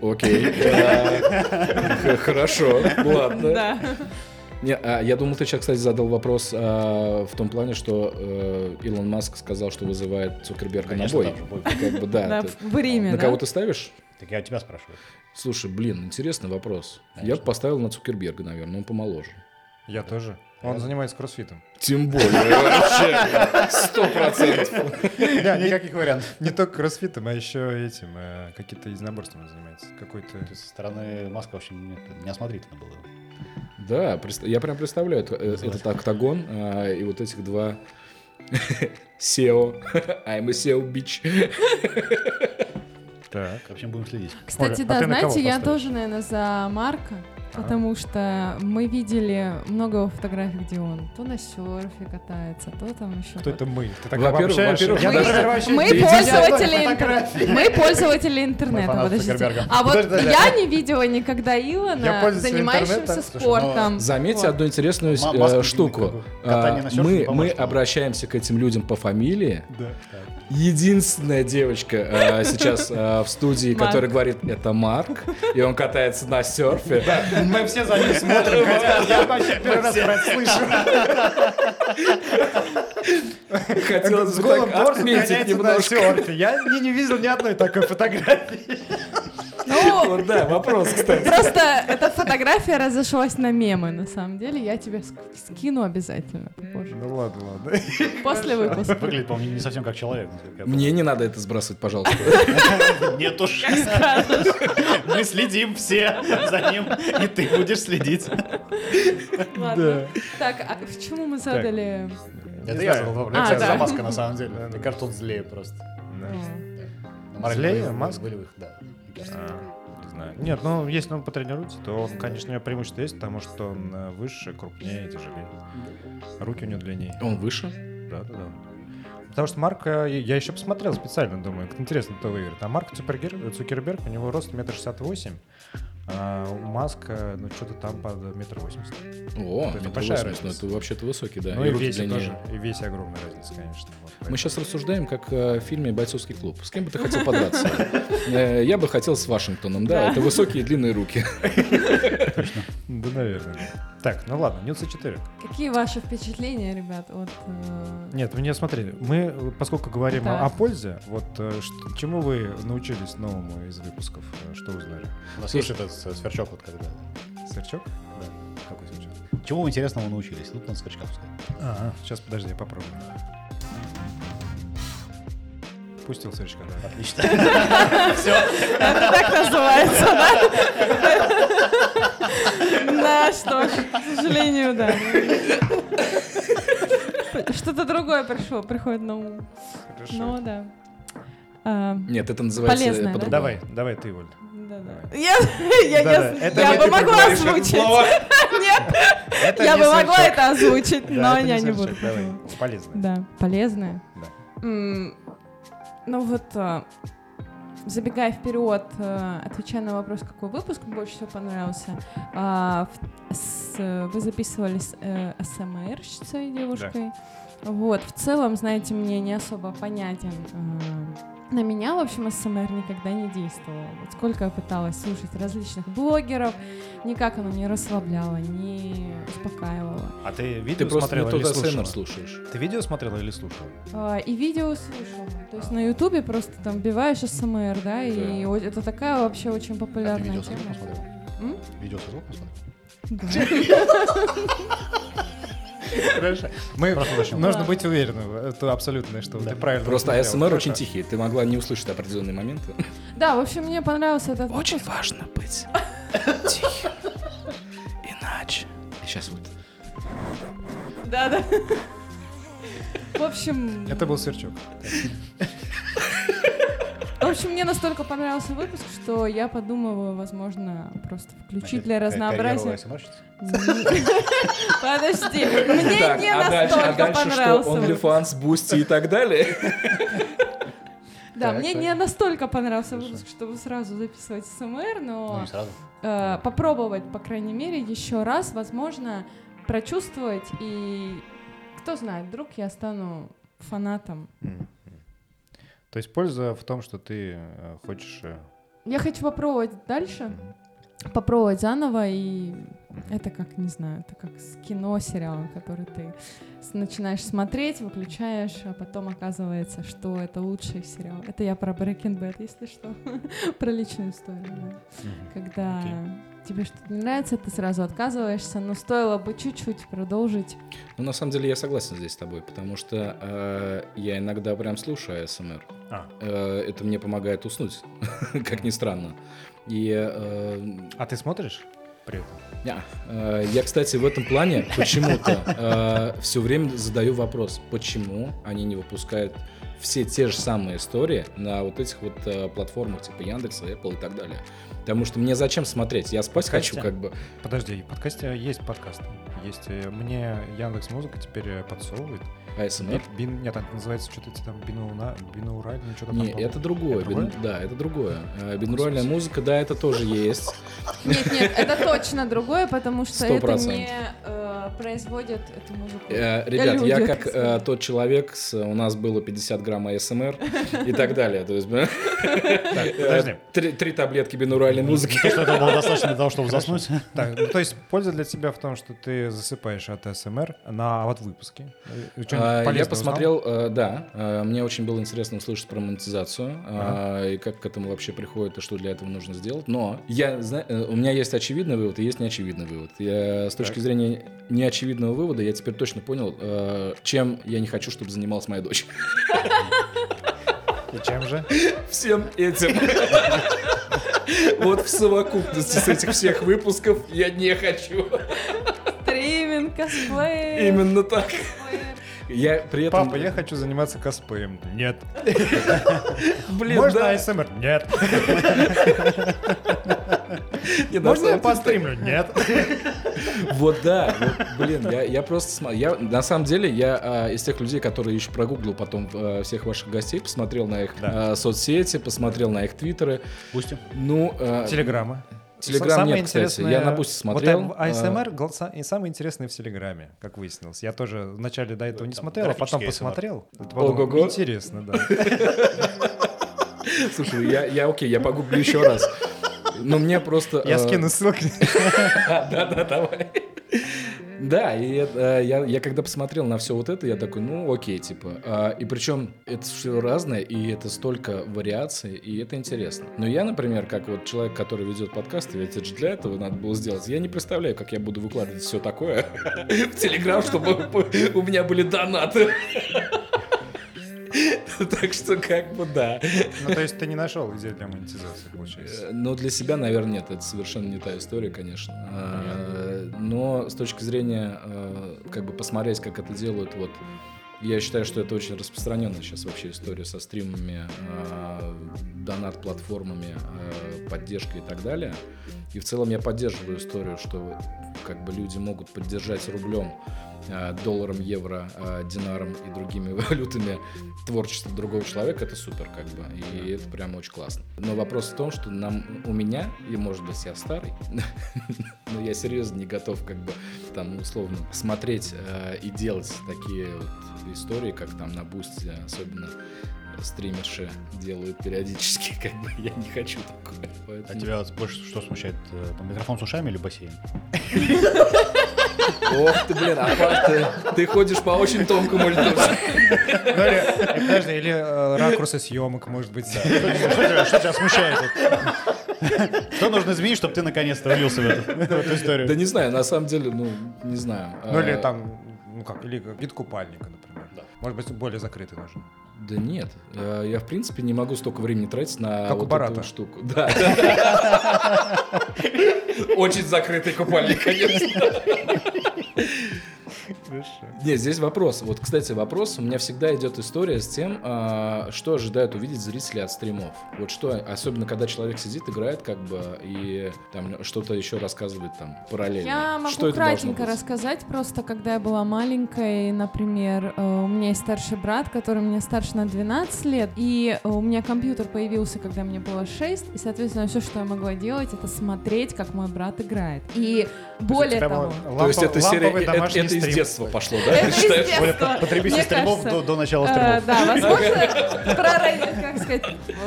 Окей. Хорошо, ладно. Да. Не, а, я думал, ты сейчас, кстати, задал вопрос а, в том плане, что э, Илон Маск сказал, что вызывает Цукерберга Конечно, на бой. там же бой. Как бы, да. Да, ты- в Риме, на да? кого ты ставишь? Так я у тебя спрашиваю. Слушай, блин, интересный вопрос. Я Конечно. бы поставил на Цукерберга, наверное, он помоложе. Я тоже. Он занимается кроссфитом. Тем более, вообще, сто процентов. Никаких вариантов. Не только кроссфитом, а еще этим, э, какие-то единоборствами занимается. Какой-то... Со стороны Маска вообще не- неосмотрительно было. Да, я прям представляю это- э, этот октагон а, и вот этих два SEO. I'm a SEO bitch. Так. В общем, будем следить. Кстати, Оля, а да, знаете, я тоже, наверное, за Марка. Потому что мы видели много фотографий, где он то на серфе катается, то там еще. Кто это мы? Ты так Во-первых, во-первых, Мы, вообще- мы пользователи, интер- мы пользователи интернета, подождите. А вот Подожди, я не видела никогда Илона, интернета. Слушай, спортом. Заметьте Вот. одну интересную э, штуку. А, Мы, обращаемся к этим людям по фамилии. Да. Единственная девочка э, сейчас э, в студии, Марк. которая говорит, это Марк, и он катается на серфе. Мы все за ним смотрим, я вообще первый раз про это слышу. Хотелось бы так отметить немножко. Я не видел ни одной такой фотографии. Ну, Вот, да, вопрос, кстати. просто эта фотография разошлась на мемы, на самом деле. Я тебе ск- скину обязательно попозже. Ну ладно, ладно. После выпуска. Выглядит, по-моему, не совсем как человек. Мне не надо это сбрасывать, пожалуйста. Нет уж. Мы следим все за ним, и ты будешь следить. Ладно. Так, а почему мы задали... Это я задал вопрос. А, Это да. за маска на самом деле. Мне кажется, он злее просто. Злее волевых- Маск? волевых, да. А, Не знаю. Нет, ну если он потренируется, то он, конечно, у него преимущество есть, потому что он э, выше, крупнее, тяжелее. Руки у него длиннее. Он выше? Да, да, да. Потому что Марк, я еще посмотрел специально, думаю, интересно, кто выиграет. А Марк Цукергер- Цукерберг, у него рост метр шестьдесят восемь, а у Маска, ну, что-то там под метр восемьдесят. О, Это метр большая восемьдесят, ну это вообще-то высокий, да. ну и и, весе длиннее. тоже, и в весе огромная разница, конечно. Вот, Мы поэтому. сейчас рассуждаем, как э, в фильме «Бойцовский клуб». С кем бы ты хотел подраться? Э, Я бы хотел с Вашингтоном, да. Да. Это высокие и длинные руки. Да, наверное. да. Так, ну ладно, Нюца 4. Какие ваши впечатления, ребят, от... э, Нет, вы не смотрели. Мы, э, поскольку говорим Так. о, о пользе, вот э, что- чему вы научились новому из выпусков? Э, Что узнали? У нас есть этот э, сверчок, вот когда. Сверчок? Да. Какой сверчок? Чему интересному научились? Ну, на сверчка пускай. А, сейчас, подожди, я попробую. Пустил сверчка, да. Отлично. Это так называется, да? Да, что ж, к сожалению, да. Что-то другое пришло, приходит на ум. Ну, да. А, Нет, это называется по-другому. Давай, давай ты, Оль. Да-да. Я, я, я- это я не бы могла это озвучить. Нет, Это я бы могла это озвучить, Да, но это я не буду. Да, полезное. Да. М, Ну вот, а, забегая вперед, а, отвечая на вопрос, какой выпуск больше всего понравился, а, с- вы записывали с э, СМРщицей девушкой. Вот, в целом, знаете, мне не особо понятен. А, На меня, в общем, СМР никогда не действовало. Вот сколько я пыталась слушать различных блогеров, никак оно не расслабляло, не успокаивало. А ты Ты видео просто смотрела не или слушала? Слушаешь. Ты видео смотрела или слушала? А, И видео слушала. То есть на Ютубе просто там вбиваешь СМР, да, и Да. о- это такая вообще очень А ты популярная видео тема. Видео со звуком смотрел? Да. Хорошо. Мы нужно быть уверенным, это абсолютно, что Да. ты правильно Просто. АСМР очень тихий. Ты могла не услышать определенные моменты. Да, в общем, мне понравился этот Очень выпуск. важно быть тихим. Иначе. Сейчас вот. Да, да. В общем, Это был сверчок. в общем, мне настолько понравился выпуск, что я подумываю, возможно, просто включить для разнообразия. Подожди, мне Так, не а дальше, а настолько что? понравился. OnlyFans, Boosty и так далее? Да, Так, мне так. не настолько понравился Хорошо. выпуск, чтобы сразу записывать СМР, Ну но и сразу. э, попробовать, по крайней мере, еще раз, возможно, прочувствовать, и кто знает, вдруг я стану фанатом. М. То есть польза в том, что ты э, хочешь... э, Я хочу попробовать дальше, попробовать заново, и. Это как, не знаю, это как с кино, сериалом, который ты начинаешь смотреть, выключаешь, а потом оказывается, что это лучший сериал. Это я про Breaking Bad, если что, про личную историю. да. Мгм. Когда Окей. тебе что-то не нравится, ты сразу отказываешься, но стоило бы чуть-чуть продолжить. Ну, на самом деле, я согласен здесь с тобой, потому что э, я иногда прям слушаю АСМР. А, Э, это мне помогает уснуть, как ни странно. И э, а ты смотришь при этом? Ня. Э, Я, кстати, в этом плане почему-то все время задаю вопрос, почему они не выпускают все те же самые истории на вот этих вот э, платформах типа Яндекса, Apple и так далее. Потому что мне зачем смотреть? Я спать хочу, Подкасте? как бы. Подожди, в подкасте есть подкаст. Есть. э, Мне Яндекс Музыка теперь э, подсовывает. АСМР. Би- Бин, нет, это называется что-то там бинуна, бинауральный, что-то Не, там. это другое. Это другое? Бин- Да, это другое. Э, Бинуральная музыка, да, это тоже есть. Нет, нет, это точно другое, потому что это не э, производит эту музыку. Э, Ребят, люди, я как э, тот человек, с, у нас было 50 грамм АСМР и так далее. То есть, э, три, таблетки бинуральной музыки. То, что это было достаточно для того, чтобы заснуть. Так, ну, то есть польза для тебя в том, что ты засыпаешь от СМР на вот выпуске. А, Я посмотрел, э, да, э, мне очень было интересно услышать про монетизацию и как к этому вообще приходит и что для этого нужно сделать. Но я, у меня есть очевидный вывод и есть неочевидный вывод. Я, с точки зрения неочевидного вывода я теперь точно понял, э, чем я не хочу, чтобы занималась моя дочь. И чем же? Всем этим. Вот в совокупности с этих всех выпусков я не хочу. Стриминг, косплей. Именно так. Я при этом... Папа, я хочу заниматься косплеем. Нет. Блин, Можно да. АСМР? Нет. Можно я постримлю? Нет. Вот да, блин, я, просто смотрю, я, на самом деле, я а, из тех людей, которые еще прогуглил потом а, всех ваших гостей, посмотрел на их а, соцсети, посмотрел на их твиттеры, Пустим. ну... а, Телеграмма. Телеграм Самое нет, кстати. интересное- Я на Бусти смотрел. Вот а, АСМР голоса- и самое интересное в Телеграме, как выяснилось. Я тоже вначале до этого не смотрел, а потом посмотрел. Ого-го. Интересно, да. Слушай, я, я окей, я погуглю еще раз. Но мне просто... Я а, скину ссылки. Да-да, давай. Да, и это, э, я, я когда посмотрел на все вот это, я такой, ну окей, типа. А, и причем это все разное, и это столько вариаций, и это интересно. Но я, например, как вот человек, который ведет подкасты, ведь это же для этого надо было сделать, я не представляю, как я буду выкладывать все такое в Телеграм, чтобы у меня были донаты. Так что как бы да. Ну, то есть ты не нашел идею для монетизации, получается. Э, Но для себя, наверное, нет. Это совершенно не та история, конечно. А, Но с точки зрения, э, как бы посмотреть, как это делают, вот я считаю, что это очень распространенная сейчас вообще история со стримами, э, донат-платформами, э, поддержкой и так далее. И в целом я поддерживаю историю, что как бы люди могут поддержать рублем, э, долларом, евро, э, динаром и другими валютами творчество другого человека, это супер, как бы. И это прям очень классно. Но вопрос в том, что нам, у меня, и может быть я старый, но я серьезно не готов, как бы, там, условно, смотреть э, и делать такие вот истории, как там на Бусте, особенно стримерши делают периодически, как бы я не хочу такое. А Поэтому- тебя вот больше что смущает? э, Там, микрофон с ушами или бассейн? Ох ты, блин, а Паш, ты, ты ходишь по очень тонкому льду. Ну, или, э, подожди, или э, ракурсы съемок, может быть. Что тебя, что тебя смущает? Что нужно изменить, чтобы ты наконец-то влился в эту, в эту историю? Да не знаю, на самом деле, ну, не знаю. Ну, или А, там, ну как, или вид купальника, например. Может быть, более закрытый нужен. Да нет, э, я в принципе не могу столько времени тратить на Как у вот Барата. эту штуку. Да. Очень закрытый купальник, конечно. Хорошо. Нет, здесь вопрос. Вот, кстати, вопрос. У меня всегда идет история с тем, а, что ожидают увидеть зрители от стримов. Вот что, особенно когда человек сидит, играет, как бы, и там что-то еще рассказывает там параллельно. Я могу что кратенько рассказать, просто когда я была маленькой, например, э, у меня есть старший брат, который мне старше на 12 лет, и э, у меня компьютер появился, когда мне было 6, и, соответственно, все, что я могла делать, это смотреть, как мой брат играет. И более того... То есть это серия, ламповый это, это из детства пошло, да? Это из детства. Потребитель стримов до, до начала Э, стримов. Да, возможно, про, как сказать,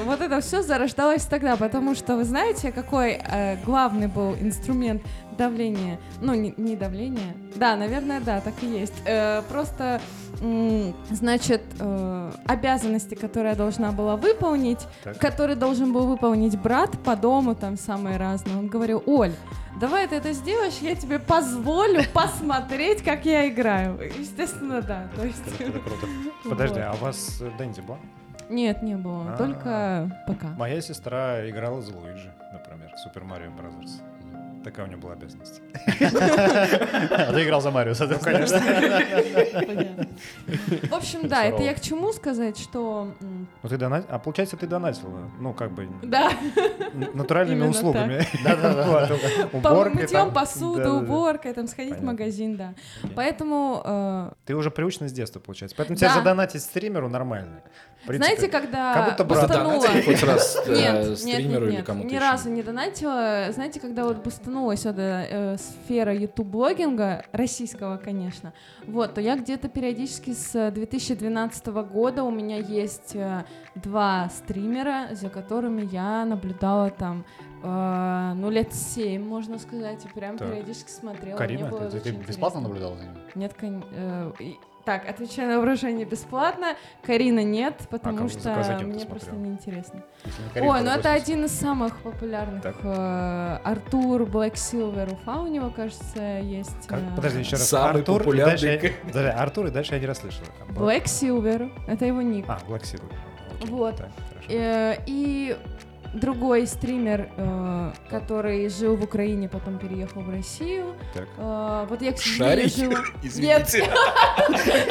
вот это все зарождалось тогда, потому что вы знаете, какой э, главный был инструмент давления? Ну, не, не давления. Да, наверное, да, так и есть. Э, просто, значит, э, обязанности, которые я должна была выполнить, Так. который должен был выполнить брат по дому, там самые разные. Он говорил, Оль, давай ты это сделаешь, я тебе позволю посмотреть, как я играю. Естественно, да. То есть, Это круто. Подожди, вот. а у вас Дэнди была? Нет, не было, А. только пока. Моя сестра играла за Луиджи, например, Super Mario Brothers. Такая у нее была обязанность. А ты играл за Марио, соответственно. Понятно. В общем, да, это я к чему сказать, что... Ну ты донат... А получается, ты донатила, ну, как бы, Да, натуральными услугами. Да-да-да. Уборкой мытьем Да-да-да. уборкой, там сходить в магазин, да. Поэтому, э, Ты уже привычна с детства, получается. Поэтому тебя задонатить стримеру нормально. Знаете, когда как будто брат. Донатили хоть раз э, Нет, нет, стримеру нет, или кому-то ни разу не донатила. Знаете, когда вот бустанулась эта э, сфера ютуб-блогинга, российского, конечно, вот, то я где-то периодически с 2012 года у меня есть э, два стримера, за которыми я наблюдала там, э, ну, лет семь, можно сказать, и прям Так. периодически смотрела. Карина, Ты ты бесплатно интересно. наблюдал за ним? Нет, кон- э, так, отвечаю на выражение бесплатно. Карина нет, потому кого- что мне смотрел? просто неинтересно. Ой, ну это 80. один из самых популярных. Так. э, Артур Блэк Силвер Уфа у него, кажется, есть. Как- э, Подожди, еще раз. Самый Артур, и популярный дальше я- Артур, и дальше я не расслышал. Блэк Силвер, это его ник. А, Black Silver. Окей, Вот. так. Э, И другой стример, э, который жил в Украине, потом переехал в Россию. Так. Э, Вот я к Шарик? жила. Извините.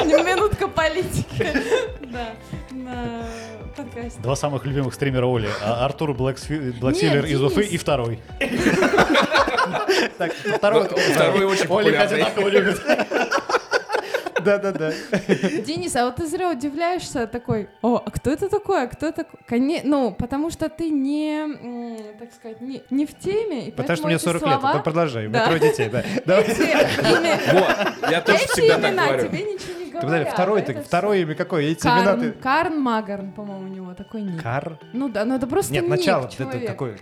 Минутка политики. Да, на подкасте. Два самых любимых стримера Оли. А Артур Нет, Блэксиллер из Уфы и второй. Так, второй. Второй очень Оля популярный. одинаково любит. Да-да-да. Денис, а вот ты зря удивляешься такой, о, а кто это такой, а кто такой? Коне... Ну, потому что ты не, так сказать, не, не в теме, и Потому что мне эти 40 лет, слова, ну продолжай, у меня Да. трое детей, да. Я тоже всегда так имена говорю. тебе ничего не говорят. второй, это ты, второе имя какое? Эти имена Карн, ты... Карн Магарн, по-моему, у него такой ник. Кар? Ну да, ну это просто Нет, ник начало. Человека. какой?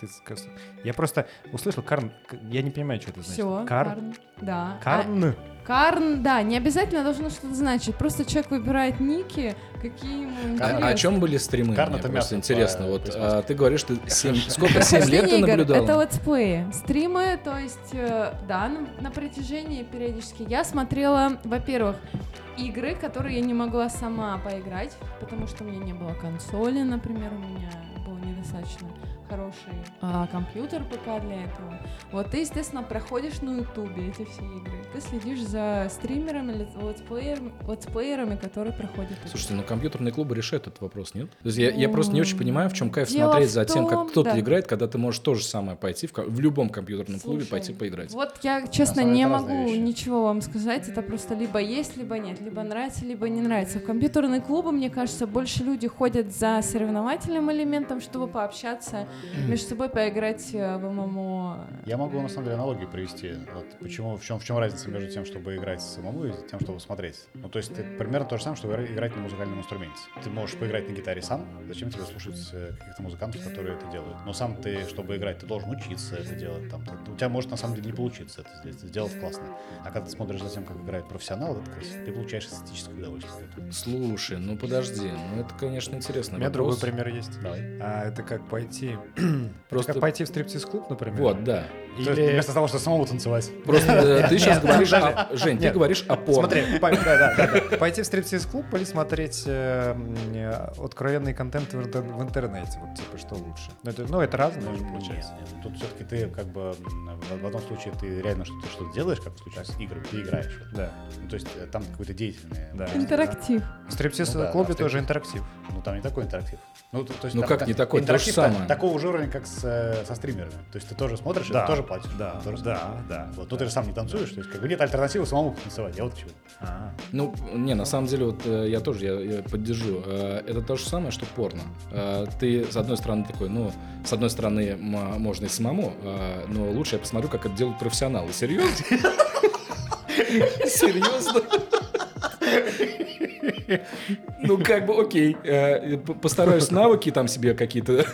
ты Я просто услышал Карн. Я не понимаю, что это значит. Все, Кар? Карн. Да. Карн? А, Карн, да, не обязательно должно что-то значить. Просто человек выбирает ники, какие ему А, интересны. о чем были стримы? Карн Мне это просто мясо интересно. по- Вот а, ты говоришь, ты семь, сколько, 7 лет ты игр наблюдал? Это летсплеи. Стримы, то есть, э, да, на, на протяжении периодически я смотрела, во-первых, игры, которые я не могла сама поиграть, потому что у меня не было консоли, например, у меня был недостаточно хороший а, компьютер ПК для этого. Вот ты, естественно, проходишь на ютубе эти все игры. Ты следишь за стримерами, лет- летсплеерами, летсплеерами, которые проходят эти Слушайте, ну компьютерные клубы решают этот вопрос, нет? То есть я, я просто не очень понимаю, в чем кайф Дело смотреть за тем, том, как кто-то да. играет, когда ты можешь то же самое пойти в, в любом компьютерном клубе Слушай, пойти поиграть. Вот я, честно, не могу вещи. ничего вам сказать. Это просто либо есть, либо нет. Либо нравится, либо не нравится. В компьютерные клубы, мне кажется, больше люди ходят за соревновательным элементом, чтобы пообщаться между собой, поиграть э, в ММО. Я могу, на самом деле, аналогию привести. Вот почему, в чем, в чем разница между тем, чтобы играть самому и тем, чтобы смотреть. Ну, то есть, ты примерно то же самое, что игра- играть на музыкальном инструменте. Ты можешь поиграть на гитаре сам, зачем тебе слушать э, каких-то музыкантов, которые это делают? Но сам ты, чтобы играть, ты должен учиться это делать. Там, ты- у тебя может, на самом деле, не получиться это сделать, сделать классно. А когда ты смотришь за тем, как играет профессионал, это красиво. Ты получаешь эстетическое удовольствие. Слушай, ну подожди, ну это, конечно, интересно. У меня другой пример есть. Давай. А, это как пойти Просто Как пойти в стриптиз-клуб, например? вот, да. То есть Или... вместо того, чтобы самому танцевать. Просто ты сейчас говоришь, Жень, ты говоришь о порно. Смотри, пойти в стриптиз-клуб или смотреть э, э, откровенный контент в, интер- в интернете, вот типа что лучше? Ну это, ну, разное же получается. Тут все-таки ты как бы в одном случае ты реально что-то что делаешь, как в случае с играми, ты играешь. Да, Ну, то есть э, там какой-то деятельный. Интерактив. В Ну стриптиз-клубе да, тоже интерактив. Ну там не такой интерактив. Ну, Ну, как не такой? То же самое. такого же уровня, как с, э, со стримерами. То есть ты тоже смотришь, и Да, ты тоже платишь. да, То же да, да, Вот, да. но ты же сам не танцуешь, то есть как бы нет альтернативы самому танцевать. Я вот к чему. А, Ну, не, на самом деле, вот э, я тоже я, я поддержу. Э, Это то же самое, что порно. Ты, с одной стороны, такой, ну, с одной стороны, м- можно и самому, но лучше я посмотрю, как это делают профессионалы. Серьезно? Серьезно? Ну, как бы, окей. Э, Постараюсь навыки там себе какие-то.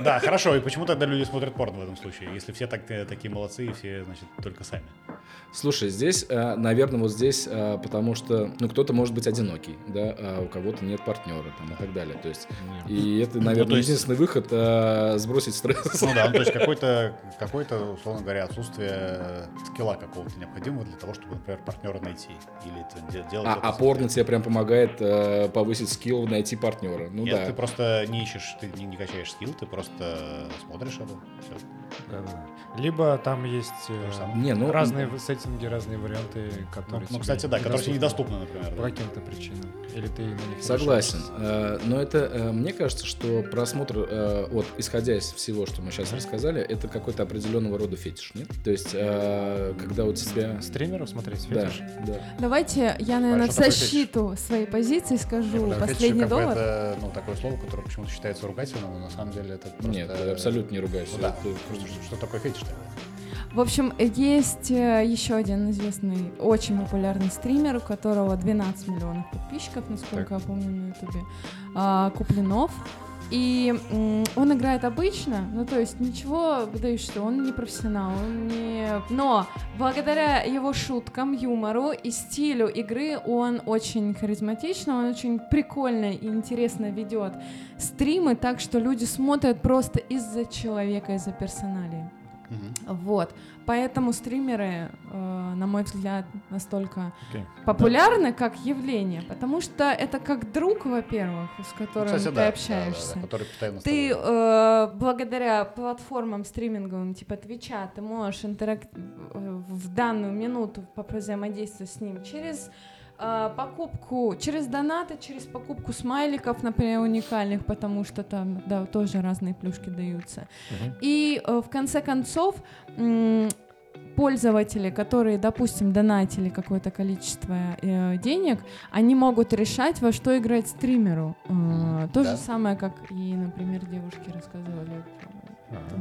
Да, хорошо. И почему тогда люди смотрят порно в этом случае? Если все так, э, такие молодцы и все, значит, только сами. Слушай, здесь, э, наверное, вот здесь, потому что, ну, кто-то может быть одинокий, да, а у кого-то нет партнера там и так далее. То есть, и это, наверное, Ну, есть- единственный выход э, сбросить стресс. Ну да, ну, то есть какой-то, какой-то, условно говоря, отсутствие скилла какого-то необходимого для того, чтобы, например, партнера найти. Или это де- делать А, а порно тебе прям помогает э, повысить скилл, найти партнера. Ну Нет, да. ты просто не ищешь, ты не, не качаешь скилл, ты просто смотришь это. Да, да. Либо там есть э. Не, ну, разные в- сеттинги, разные варианты, которые Ну, тебе кстати, да, которые тебе недоступны, например. По да. каким-то причинам. Или ты на них Согласен. Э, Но это, э, мне кажется, что просмотр, э, вот, исходя из всего, что мы сейчас рассказали, это какой-то определенного рода фетиш, нет? То есть, э, когда у тебя... Стримеров смотреть Да, фетиш? да. Давайте я, наверное, такое защиту своей позиции скажу что последний довод. Это ну, такое слово, которое почему-то считается ругательным, но на самом деле это просто... Нет, я абсолютно не ругаюсь. Ну да, Это- просто что, что такое фетиш тогда? В общем, есть э, еще один известный, очень популярный стример, у которого 12 миллионов подписчиков, насколько я помню на ютубе, а, Куплинов. И он играет обычно, ну то есть ничего выдающегося, он не профессионал, он не... Но благодаря его шуткам, юмору и стилю игры он очень харизматичный, он очень прикольно и интересно ведет стримы, так что люди смотрят просто из-за человека, из-за персоналии. Вот. Поэтому стримеры, э, на мой взгляд, настолько Окей. популярны как явление, потому что это как друг, во-первых, с которым Кстати, ты да, да, общаешься. да, да, который постоянно Ты э, благодаря платформам стриминговым типа Твича ты можешь интерак- э, в данную минуту взаимодействовать с ним через покупку, через донаты, через покупку смайликов, например, уникальных, потому что там да, тоже разные плюшки даются. И э, в конце концов пользователи, которые, допустим, донатили какое-то количество э, денег, они могут решать, во что играть стримеру. Э, то Да. же самое, как и, например, девушки рассказывали.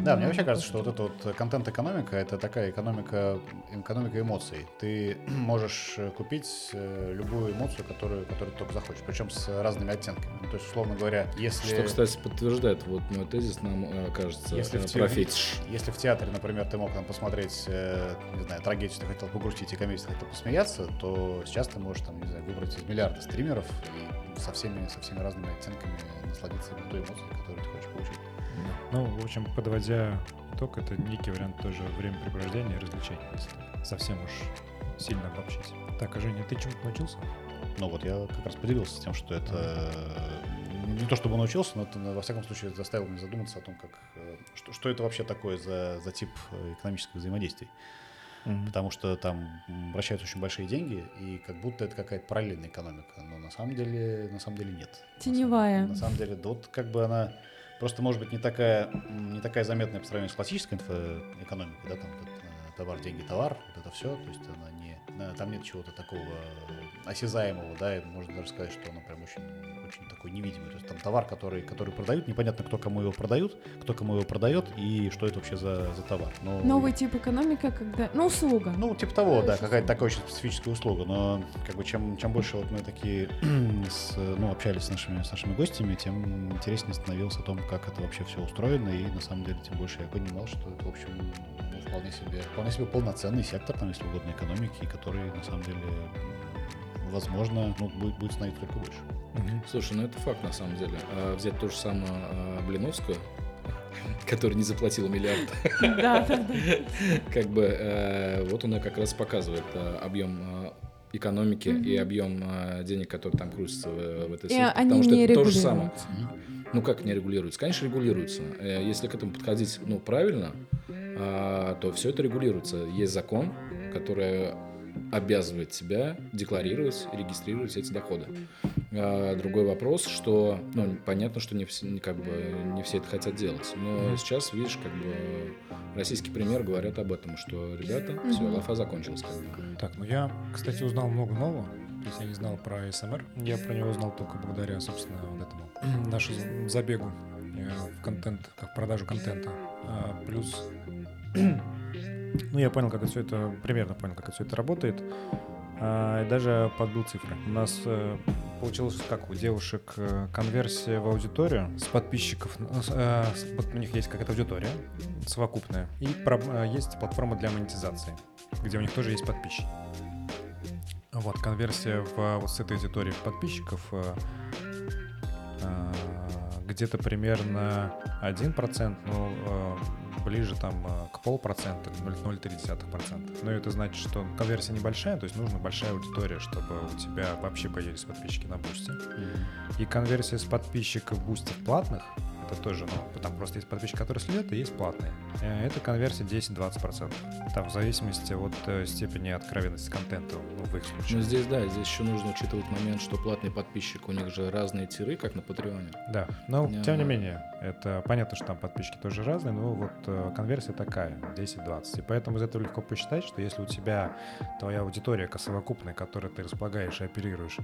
Да, мне вообще кажется, что вот эта вот контент-экономика это такая экономика, экономика эмоций. Ты можешь э, купить э, любую эмоцию, которую, которую ты только захочешь, причем с разными оттенками. Ну, то есть, условно говоря, если... Что, кстати, подтверждает вот мой тезис, нам э, кажется, Если э, в про фетиш. Если в театре, например, ты мог там посмотреть, э, не знаю, трагедию, ты хотел погрустить, и комедию, ты хотел посмеяться, то сейчас ты можешь там, не знаю, выбрать из миллиарда стримеров и со всеми, со всеми разными оттенками насладиться той эмоцией, которую ты. Ну, в общем, подводя итог, это некий вариант тоже времяпрепровождения и развлечения, если совсем уж сильно обобщить. Так, а Женя, ты чему-то научился? Ну вот я как раз поделился тем, что это э, не то чтобы научился, но это во всяком случае заставил меня задуматься о том, как э, что, что это вообще такое за, за тип э, экономических взаимодействий. Потому что там вращаются очень большие деньги, и как будто это какая-то параллельная экономика. Но на самом деле, на самом деле нет. На самом- Теневая. На самом деле, да вот как бы она просто может быть не такая, не такая заметная по сравнению с классической экономикой, да, там товар, деньги, товар, вот это все, то есть она не, там нет чего-то такого осязаемого, да, и можно даже сказать, что оно прям очень, очень такой невидимый. То есть там товар, который, который продают, непонятно, кто кому его продают, кто кому его продает и что это вообще за, за товар. Но Новый тип экономика, когда... Ну, услуга. ну, типа того, да, какая-то такая очень специфическая услуга. Но как бы чем, чем больше вот мы такие с, ну, общались с нашими, с нашими гостями, тем интереснее становилось о том, как это вообще все устроено. И на самом деле, тем больше я понимал, что это, в общем, вполне себе, вполне себе полноценный сектор, там, если угодно, экономики, который на самом деле, возможно, ну, будет, будет становиться только больше. Слушай, ну это факт на самом деле. А взять ту же самую а, Блиновскую, который не заплатил миллиард. Да, да, да. Как бы э, вот он как раз показывает э, объем э, экономики и объем э, денег, который там крутится в, в этой сфере. Потому что это то же самое. Ну как не регулируется? Конечно, регулируется. Если к этому подходить ну, правильно, то все это регулируется. Есть закон, который обязывает тебя декларировать и регистрировать эти доходы. А, Другой вопрос, что ну, понятно, что не все, не, как бы, не все это хотят делать. Но сейчас, видишь, как бы российский пример говорят об этом, что ребята, все, лафа закончилась. Как бы. Так, ну я, кстати, узнал много нового. То есть я не знал про СМР. Я про него узнал только благодаря, собственно, вот этому нашему забегу в контент, как в продажу контента. А, плюс, ну я понял, как это все это, примерно понял, как это все это работает. А, и даже подбил цифры. У нас э, получилось, как у девушек, э, конверсия в аудиторию с подписчиков. э, у них есть какая-то аудитория совокупная. И есть платформа для монетизации, где у них тоже есть подписчики. Вот, конверсия в, вот с этой аудитории подписчиков где-то примерно 1%, ну, э, ближе там э, к полпроцента, к 0,3%. Но это значит, что конверсия небольшая, то есть нужна большая аудитория, чтобы у тебя вообще появились подписчики на Boosty. И конверсия с подписчиков Boosty в платных, это тоже, ну, там просто есть подписчики, которые следят, и есть платные. Э, Это конверсия 10-20%. Там в зависимости от э, степени откровенности контента, ну, в их случае. здесь, да, здесь еще нужно учитывать момент, что платный подписчик, у них же разные тиры, как на Патреоне. Да, но тем не менее, это понятно, что там подписчики тоже разные, но вот э, конверсия такая, 10-20. И поэтому из этого легко посчитать, что если у тебя твоя аудитория совокупная, которой ты располагаешь и оперируешь,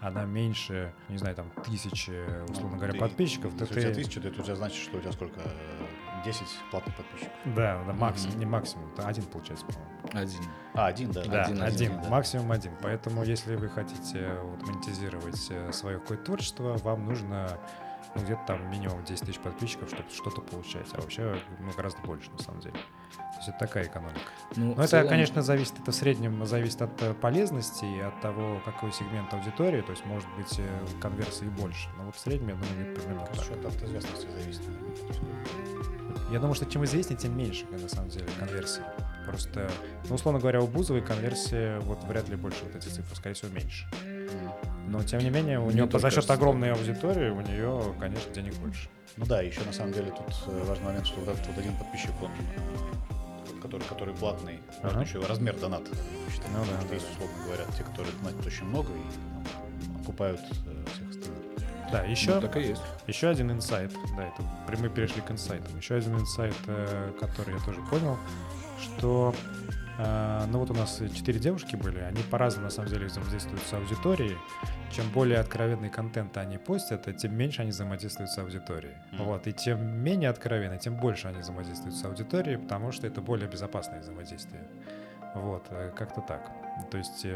она меньше, не знаю, там, тысячи, условно говоря, Ты- подписчиков, то Если у тебя ты... тысяча, то это у тебя значит, что у тебя сколько? Э, 10 платных подписчиков. Да, да, максимум, Мгм. не максимум, это один получается, по-моему. Один. А, один, да. Да, Один, один, один, да. максимум один. Поэтому, если вы хотите вот, монетизировать э, свое какое-то творчество, вам нужно ну, где-то там минимум 10 тысяч подписчиков, чтобы что-то получать. А вообще ну, гораздо больше, на самом деле. То есть это такая экономика. Ну, Но это, целом- конечно, зависит, это в среднем зависит от э, полезности и от того, какой сегмент аудитории. То есть, может быть, э, конверсии больше. Но вот в среднем, я думаю, это примерно так. Что от известности зависит. Я думаю, что чем известнее, тем меньше, на самом деле, конверсии. Просто, ну, условно говоря, у Бузовой конверсия вот вряд ли больше вот эти цифры, скорее всего, меньше. Но, тем не менее, у Мне нее за счет огромной аудитории, у нее, конечно, денег больше. Ну да, еще на самом деле тут э, важный момент, что вот этот вот один подписчик, он который, который платный, Ага. можно еще размер доната считать. Ну да, что да, есть, условно говоря, те, которые донатят очень много и ну, окупают э, всех остальных. Да, еще, Ну, так и есть. еще один инсайт. Да, это мы перешли к инсайтам. Еще один инсайт, э, который я тоже понял, что э, ну вот у нас четыре девушки были, они по-разному на самом деле взаимодействуют с аудиторией. Чем более откровенный контент они постят, э, тем меньше они взаимодействуют с аудиторией. Мгм. Вот, и тем менее откровенный, тем больше они взаимодействуют с аудиторией, потому что это более безопасное взаимодействие. Вот, э, как-то так. То есть,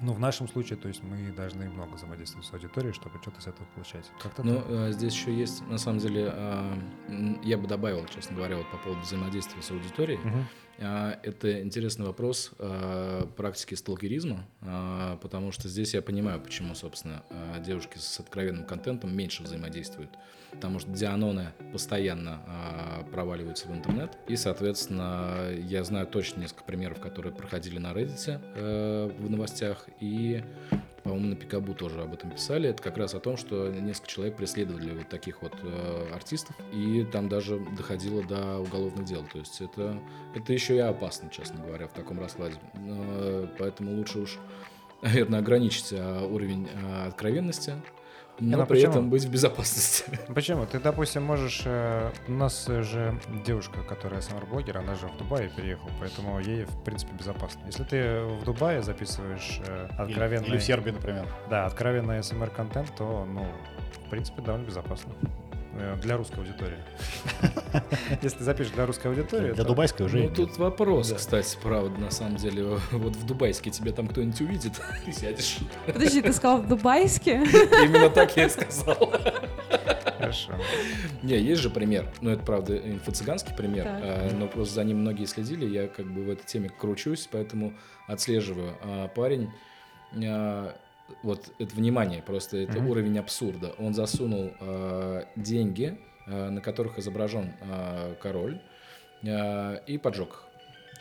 ну, в нашем случае, то есть мы должны много взаимодействовать с аудиторией, чтобы что-то с этого получать. Как-то Ну, так. здесь еще есть, на самом деле, я бы добавил, честно говоря, вот по поводу взаимодействия с аудиторией. Мгм. А, Это интересный вопрос а, практики сталкеризма, а, потому что здесь я понимаю, почему, собственно, девушки с откровенным контентом меньше взаимодействуют. Потому что дианоны постоянно проваливаются в интернет. И, соответственно, я знаю точно несколько примеров, которые проходили на Reddit в новостях. И, по-моему, на Пикабу тоже об этом писали. Это как раз о том, что несколько человек преследовали вот таких вот э, артистов. И там даже доходило до уголовных дел. То есть это, это еще и опасно, честно говоря, в таком раскладе. Э, Поэтому лучше уж, наверное, ограничить а, уровень а, откровенности, но ну при почему? этом быть в безопасности. Почему? Ты, допустим, можешь... э, у нас же девушка, которая СМР-блогер, она же в Дубае переехала, поэтому ей, в принципе, безопасно. Если ты в Дубае записываешь э, Или, откровенный... или в Сербии, например. Да, откровенный СМР-контент, то, ну, в принципе, довольно безопасно. Э, Для русской аудитории. Если ты запишешь для русской аудитории... Для дубайской уже Ну, тут вопрос, Да. кстати, правда, на самом деле. Вот в Дубайске тебя там кто-нибудь увидит, ты сядешь. Подожди, ты сказал в Дубайске? Именно так я и сказал. Хорошо. Не, есть же пример. Ну, это, правда, инфо-цыганский пример. Так. а, но просто за ним многие следили. Я как бы в этой теме кручусь, поэтому отслеживаю. А парень, а, вот это внимание, просто это Мгм. уровень абсурда. Он засунул а, деньги э, на которых изображен э, король, э, и поджег их.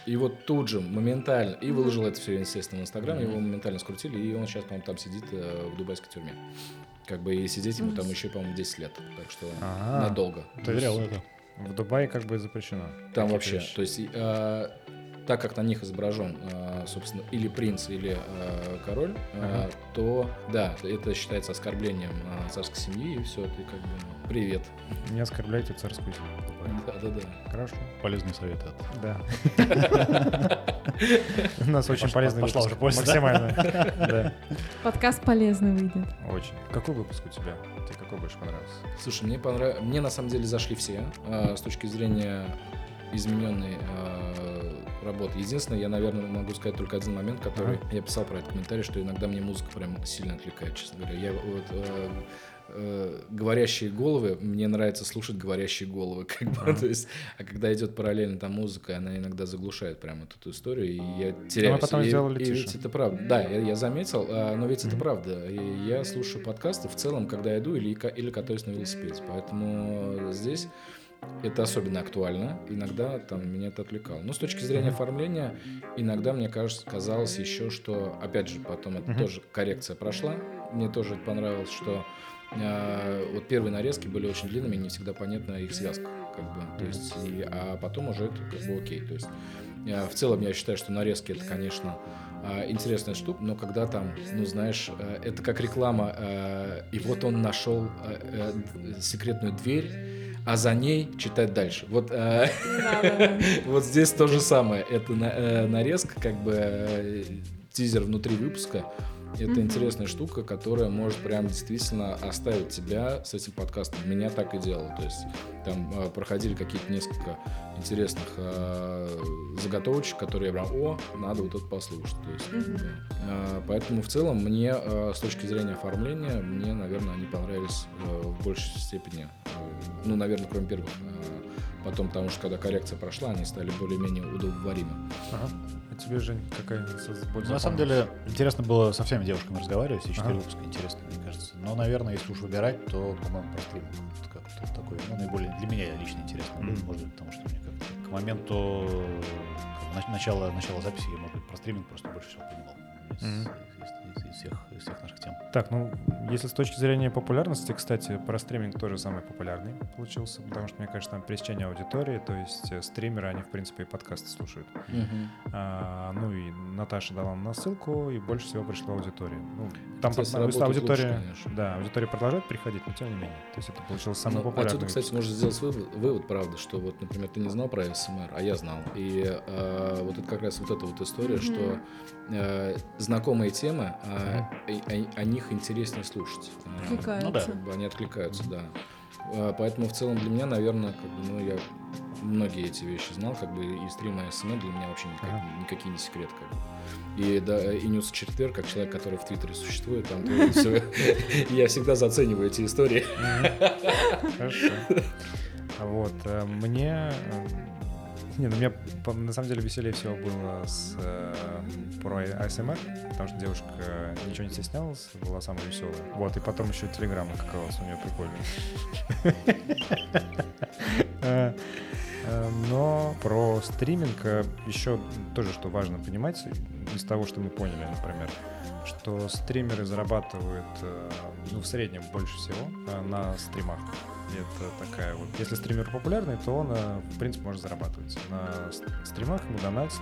И вот тут же моментально, и выложил это все, естественно, в Инстаграм, его моментально скрутили, и он сейчас, по-моему, там сидит э, в дубайской тюрьме. Как бы и сидеть ему там еще, по-моему, 10 лет. Так что Ага. надолго. Проверял это. В Дубае как бы запрещено. Там вообще, вещи. то есть, э, так как на них изображен, э, собственно, или принц, или э, король, э, Ага. то да, это считается оскорблением царской семьи, и все, ты как бы ну, привет. Не оскорбляйте царскую семью в Дубае. Да-да-да. Хорошо. Полезные советы от Да. У нас очень Пошла- полезный пошла выпуск. уже польза, да? Максимально. Да, Подкаст полезный выйдет. очень. Какой выпуск у тебя? Тебе какой больше понравился? Слушай, мне понравилось, мне на самом деле зашли все с точки зрения измененной э, работы. Единственное, я, наверное, могу сказать только один момент, который я писал про этот комментарий, что иногда мне музыка прям сильно отвлекает, честно говоря. Я вот э, э, говорящие головы, мне нравится слушать говорящие головы, как бы, то есть, а когда идет параллельно там музыка, она иногда заглушает прям вот эту историю, и я теряюсь. потом И- сделали и тише. ведь это правда. Да, я, я заметил, а, но ведь это правда. И я слушаю подкасты в целом, когда иду или, или катаюсь на велосипеде. Поэтому здесь это особенно актуально. Иногда там меня это отвлекало. Но с точки зрения оформления, иногда мне кажется, казалось еще, что, опять же, потом это тоже коррекция прошла. Мне тоже понравилось, что э, вот первые нарезки были очень длинными, не всегда понятна их связка, как бы. То есть, и- а потом уже это как бы окей. То есть э, в целом я считаю, что нарезки это, конечно, э, интересная штука, но когда там, ну знаешь, это как реклама, и вот он нашел э, секретную дверь, а за ней читать дальше. Вот, э, вот здесь то же самое. Это на- э, нарезка, как бы э, тизер внутри выпуска. Это интересная штука, которая может прям действительно оставить тебя с этим подкастом. Меня так и делало. То есть там э, проходили какие-то несколько интересных э, заготовочек, которые я прям, о, надо вот это послушать. То есть, да. Э, поэтому в целом мне э, с точки зрения оформления, мне, наверное, они понравились э, в большей степени. Э, ну, наверное, кроме первых. Э, Потом, потому что когда коррекция прошла, они стали более-менее удобоваримы. Ага. Тебе, Жень, какая больше На самом деле, интересно было со всеми девушками разговаривать, все четыре Ага. выпуска интересно, мне кажется. Но, наверное, если уж выбирать, то, по-моему, про стриминг. Это как-то такой, ну, наиболее для меня лично интересно было, Мгм. может быть, потому что мне как-то к моменту как начала, начала записи я, может быть, про стриминг просто больше всего понимал Мгм. Из- всех, из всех наших тем. Так, ну, если с точки зрения популярности, кстати, про стриминг тоже самый популярный получился, потому что, мне кажется, там пересечение аудитории, то есть э, стримеры, они, в принципе, и подкасты слушают. А, ну и Наташа дала нам ссылку, и больше всего пришло аудитории. Ну, там по- работает аудитория, лучше, конечно. да, аудитория продолжает приходить, но тем не менее. То есть это получилось самый Ну, популярный. Отсюда, кстати, выпуск. можно сделать вывод, вывод, правда, что вот, например, ты не знал про АСМР, а я знал. И э, вот это как раз вот эта вот история, Мгм. что э, знакомые темы, а, и- о, о них интереснее слушать. Э, Откликаются. Ну да. как бы они откликаются, да. Э, Поэтому в целом для меня, наверное, как бы, ну, я многие эти вещи знал, как бы и стримы АСМР для меня вообще никак- Ага. никакие не секрет, как бы. И, да, и нюдсочетверг, как человек, который в Твиттере существует, там всё. я всегда зацениваю эти истории. Хорошо. А Вот, э, мне... Не, ну мне на самом деле веселее всего было с э, про АСМР, потому что девушка э, ничего не стеснялась, была самая веселая. Вот, и потом еще телеграмма какая у нее прикольная. Э, э, Но про стриминг еще тоже, что важно понимать, из того, что мы поняли, например, что стримеры зарабатывают э, ну, в среднем больше всего э, на стримах. Это такая вот... Если стример популярный, то он, э, в принципе, может зарабатывать. На стримах ему донатят.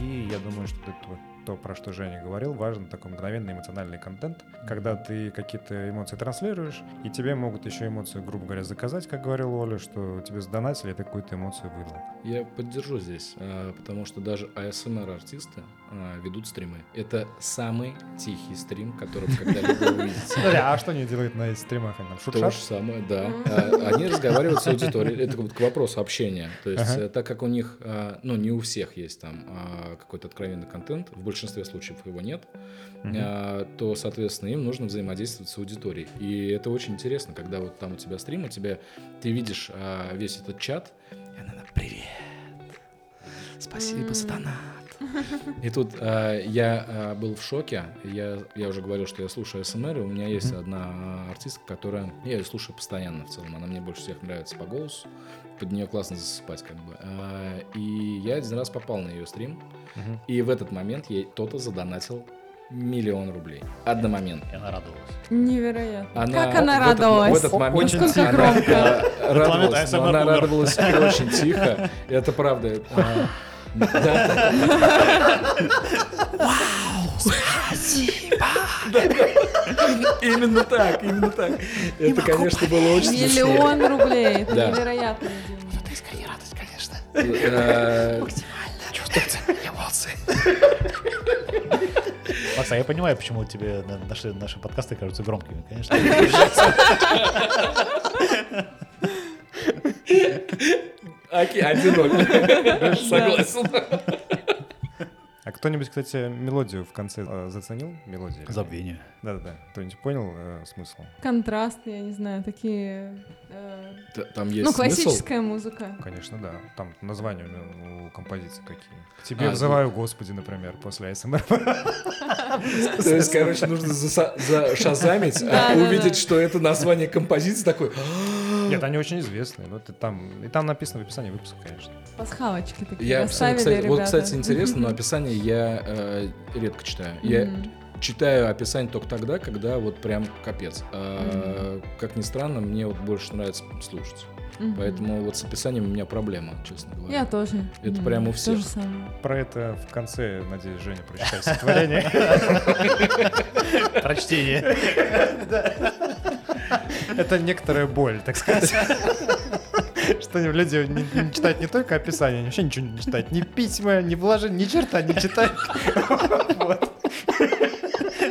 И я думаю, что это то, про что Женя говорил, важен такой мгновенный эмоциональный контент, когда ты какие-то эмоции транслируешь, и тебе могут еще эмоции, грубо говоря, заказать, как говорил Оля, что тебе сдонатили, и ты какую-то эмоцию выдал. Я поддержу здесь, потому что даже АСМР-артисты а, ведут стримы. Это самый тихий стрим, который вы когда-либо увидите. Смотри, а что они делают на стримах? Они там То же самое, да. А, Они разговаривают с аудиторией. Это вот к вопросу общения. То есть, Ага. э, так как у них, а, ну, не у всех есть там а, какой-то откровенный контент, в большинстве случаев его нет, а, то, соответственно, им нужно взаимодействовать с аудиторией. И это очень интересно, когда вот там у тебя стрим, у тебя ты видишь а, весь этот чат, и она привет, спасибо донат. И тут э, я э, был в шоке. Я, я уже говорил, что я слушаю СМР, и у меня есть одна артистка, которая... Я ее слушаю постоянно в целом. Она мне больше всех нравится по голосу. Под нее классно засыпать как бы. Э, и я один раз попал на ее стрим. И в этот момент ей кто-то задонатил миллион рублей. Одномоментно. И она радовалась. Невероятно. Она как она в этот- радовалась? В этот момент Очень она, тихо. громко. э, радовалась, но она умер. радовалась очень тихо. И Это правда. Да. Именно так, именно так. Это, конечно, было очень смешно. Миллион рублей. Это невероятно. Дима. Э, Макс, а я понимаю, почему тебе на- наши, наши подкасты кажутся громкими, конечно. Окей, 1-0. Согласен. А кто-нибудь, кстати, мелодию в конце э, заценил? Мелодию? Забвение. Да-да-да. Кто-нибудь понял э, смысл? Контрасты, я не знаю, такие... э, Т- Там есть Ну, смысл. классическая музыка. Конечно, да. Там названия у, у композиции какие. К тебе А, взываю, Господи, например, после АСМР. То есть, короче, нужно заса- зашазамить, а, увидеть, что это название композиции такой. Нет, они очень известные. Но это там, и там написано в описании выпуска, конечно. Пасхалочки такие Я, расставили кстати, вот, кстати, интересно, но описание я э, редко читаю. Я Мгм. читаю описание только тогда, когда вот прям капец. А, Как ни странно, мне вот больше нравится слушать. Мгм. Поэтому вот с описанием у меня проблема, честно говоря. Я тоже. Это М, прямо у То всех. же самое. Про это в конце, надеюсь, Женя прочитает стихотворение. Прочтение. Это некоторая боль, так сказать. Что люди не, не читают не только описание, они вообще ничего не читают. Ни письма, ни вложения, ни черта не читают. Вот.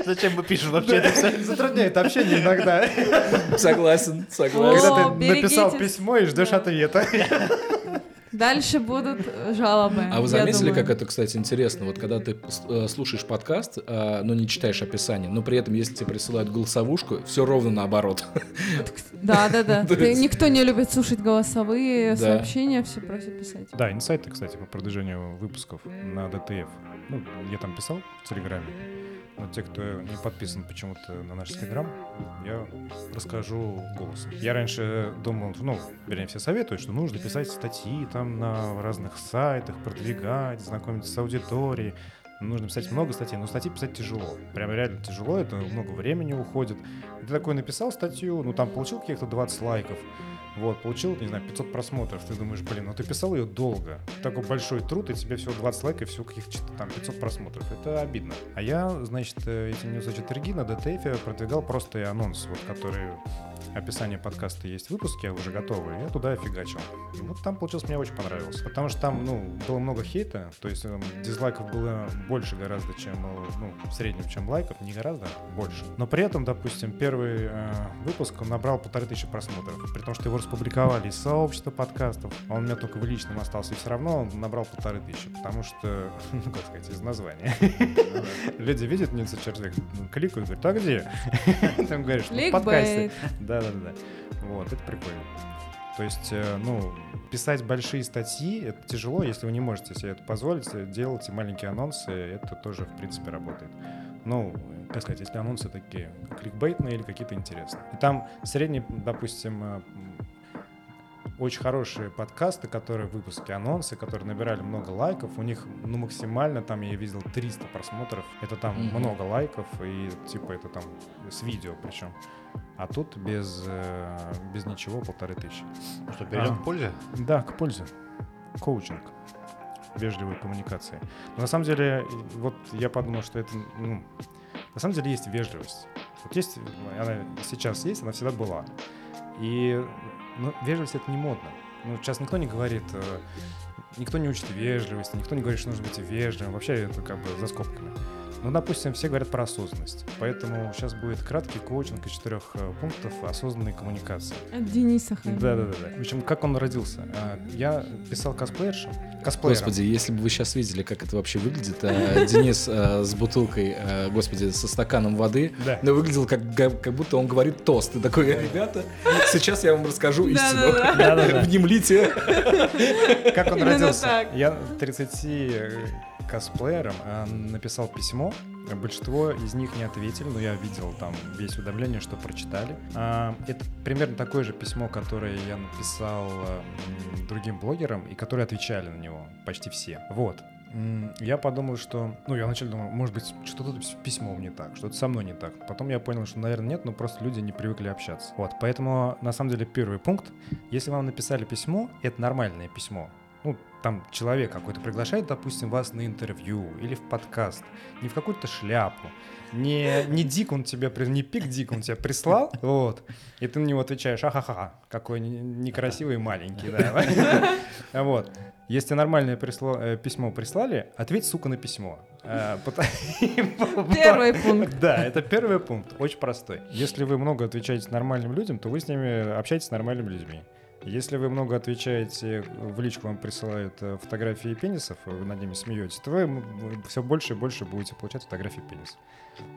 Зачем мы пишем вообще это все? Затрудняет общение иногда. Согласен, согласен. Когда ты написал письмо и ждешь ответа. Дальше будут жалобы. А вы заметили, думаю. как это, кстати, интересно? Вот когда ты э, слушаешь подкаст, э, но не читаешь описание, но при этом, если тебе присылают голосовушку, все ровно наоборот. Да, да, да. Никто не любит слушать голосовые сообщения, все просят писать. Да, инсайты, кстати, по продвижению выпусков на DTF. Ну, я там писал в Телеграме. Но те, кто не подписан почему-то на наш Телеграм, я расскажу голосом. Я раньше думал, ну, вернее, все советуют, что нужно писать статьи там на разных сайтах, продвигать, знакомиться с аудиторией. Нужно писать много статей, но статьи писать тяжело. Прям реально тяжело, это много времени уходит. Ты такой написал статью, ну там получил каких-то 20 лайков, вот, получил, не знаю, 500 просмотров. Ты думаешь, блин, ну ты писал ее долго. Такой большой труд, и тебе всего 20 лайков, всего каких-то там 500 просмотров. Это обидно. А я, значит, э, эти ньюс-четверги на ДТФ продвигал просто и анонс, вот, который описание подкаста есть в выпуске, уже готовый, я туда фигачил. И вот там получилось, мне очень понравилось. Потому что там, ну, было много хейта, то есть эм, дизлайков было больше гораздо, чем, э, ну, в среднем, чем лайков, не гораздо, больше. Но при этом, допустим, первый э, выпуск он набрал полторы тысячи просмотров, при том, что его распубликовали из сообщества подкастов, а он у меня только в личном остался, и все равно он набрал полторы тысячи, потому что, ну, как сказать, из названия. Люди видят Нильса Червяк, кликают, говорят, а где? Там говоришь, ну, подкасте. Кликбейт. Да-да-да. Вот, это прикольно. То есть, э, ну, писать большие статьи, это тяжело, если вы не можете себе это позволить, э, делайте маленькие анонсы, это тоже, в принципе, работает. Ну, как сказать, если анонсы такие кликбейтные или какие-то интересные. И там средний, допустим, э, очень хорошие подкасты, которые выпуски, анонсы, которые набирали много лайков, у них, ну, максимально, там я видел 300 просмотров, это там Мгм. много лайков, и, типа, это там с видео причем. А тут без, э, без ничего полторы тысячи. Ну что, перейдем А. к пользе? Да, к пользе. Коучинг. Вежливой коммуникации. Но на самом деле, вот я подумал, что это, ну, на самом деле есть вежливость. Вот есть, она сейчас есть, она всегда была. И ну, вежливость это не модно. Ну, сейчас никто не говорит, э, никто не учит вежливости, никто не говорит, что нужно быть вежливым. Вообще это как бы за скобками. Ну, допустим, все говорят про осознанность. Поэтому сейчас будет краткий коучинг из четырех э, пунктов осознанной коммуникации. От Дениса. Да, да, да, да. В общем, как он родился? А, Я писал косплеершем. Косплеером. Господи, если бы вы сейчас видели, как это вообще выглядит, а, Денис а, с бутылкой, господи, со стаканом воды, Да. но выглядел как, как будто он говорит тост. Ты такой, ребята, сейчас я вам расскажу истину. Внемлите. Как он родился? Я 30 косплеерам, а, написал письмо. Большинство из них не ответили, но я видел там весь уведомление, что прочитали. А, это примерно такое же письмо, которое я написал м, другим блогерам, и которые отвечали на него почти все. Вот. Я подумал, что... Ну, я вначале думал, может быть, что-то с письмом не так, что-то со мной не так. Потом я понял, что, наверное, нет, но просто люди не привыкли общаться. Вот, поэтому, на самом деле, первый пункт. Если вам написали письмо, это нормальное письмо. Там человек какой-то приглашает, допустим, вас на интервью или в подкаст, не в какую-то шляпу, не, не дик он при- не пик дик он тебе прислал, вот, и ты на него отвечаешь, ахаха, какой не- некрасивый маленький, да, вот. Если нормальное присло- э, письмо прислали, ответь, сука, на письмо. Э, Первый пункт. Да, это первый пункт, очень простой. Если вы много отвечаете нормальным людям, то вы с ними общаетесь с нормальными людьми. Если вы много отвечаете, в личку вам присылают э, фотографии пенисов, вы над ними смеетесь, то вы все больше и больше будете получать фотографии пенисов.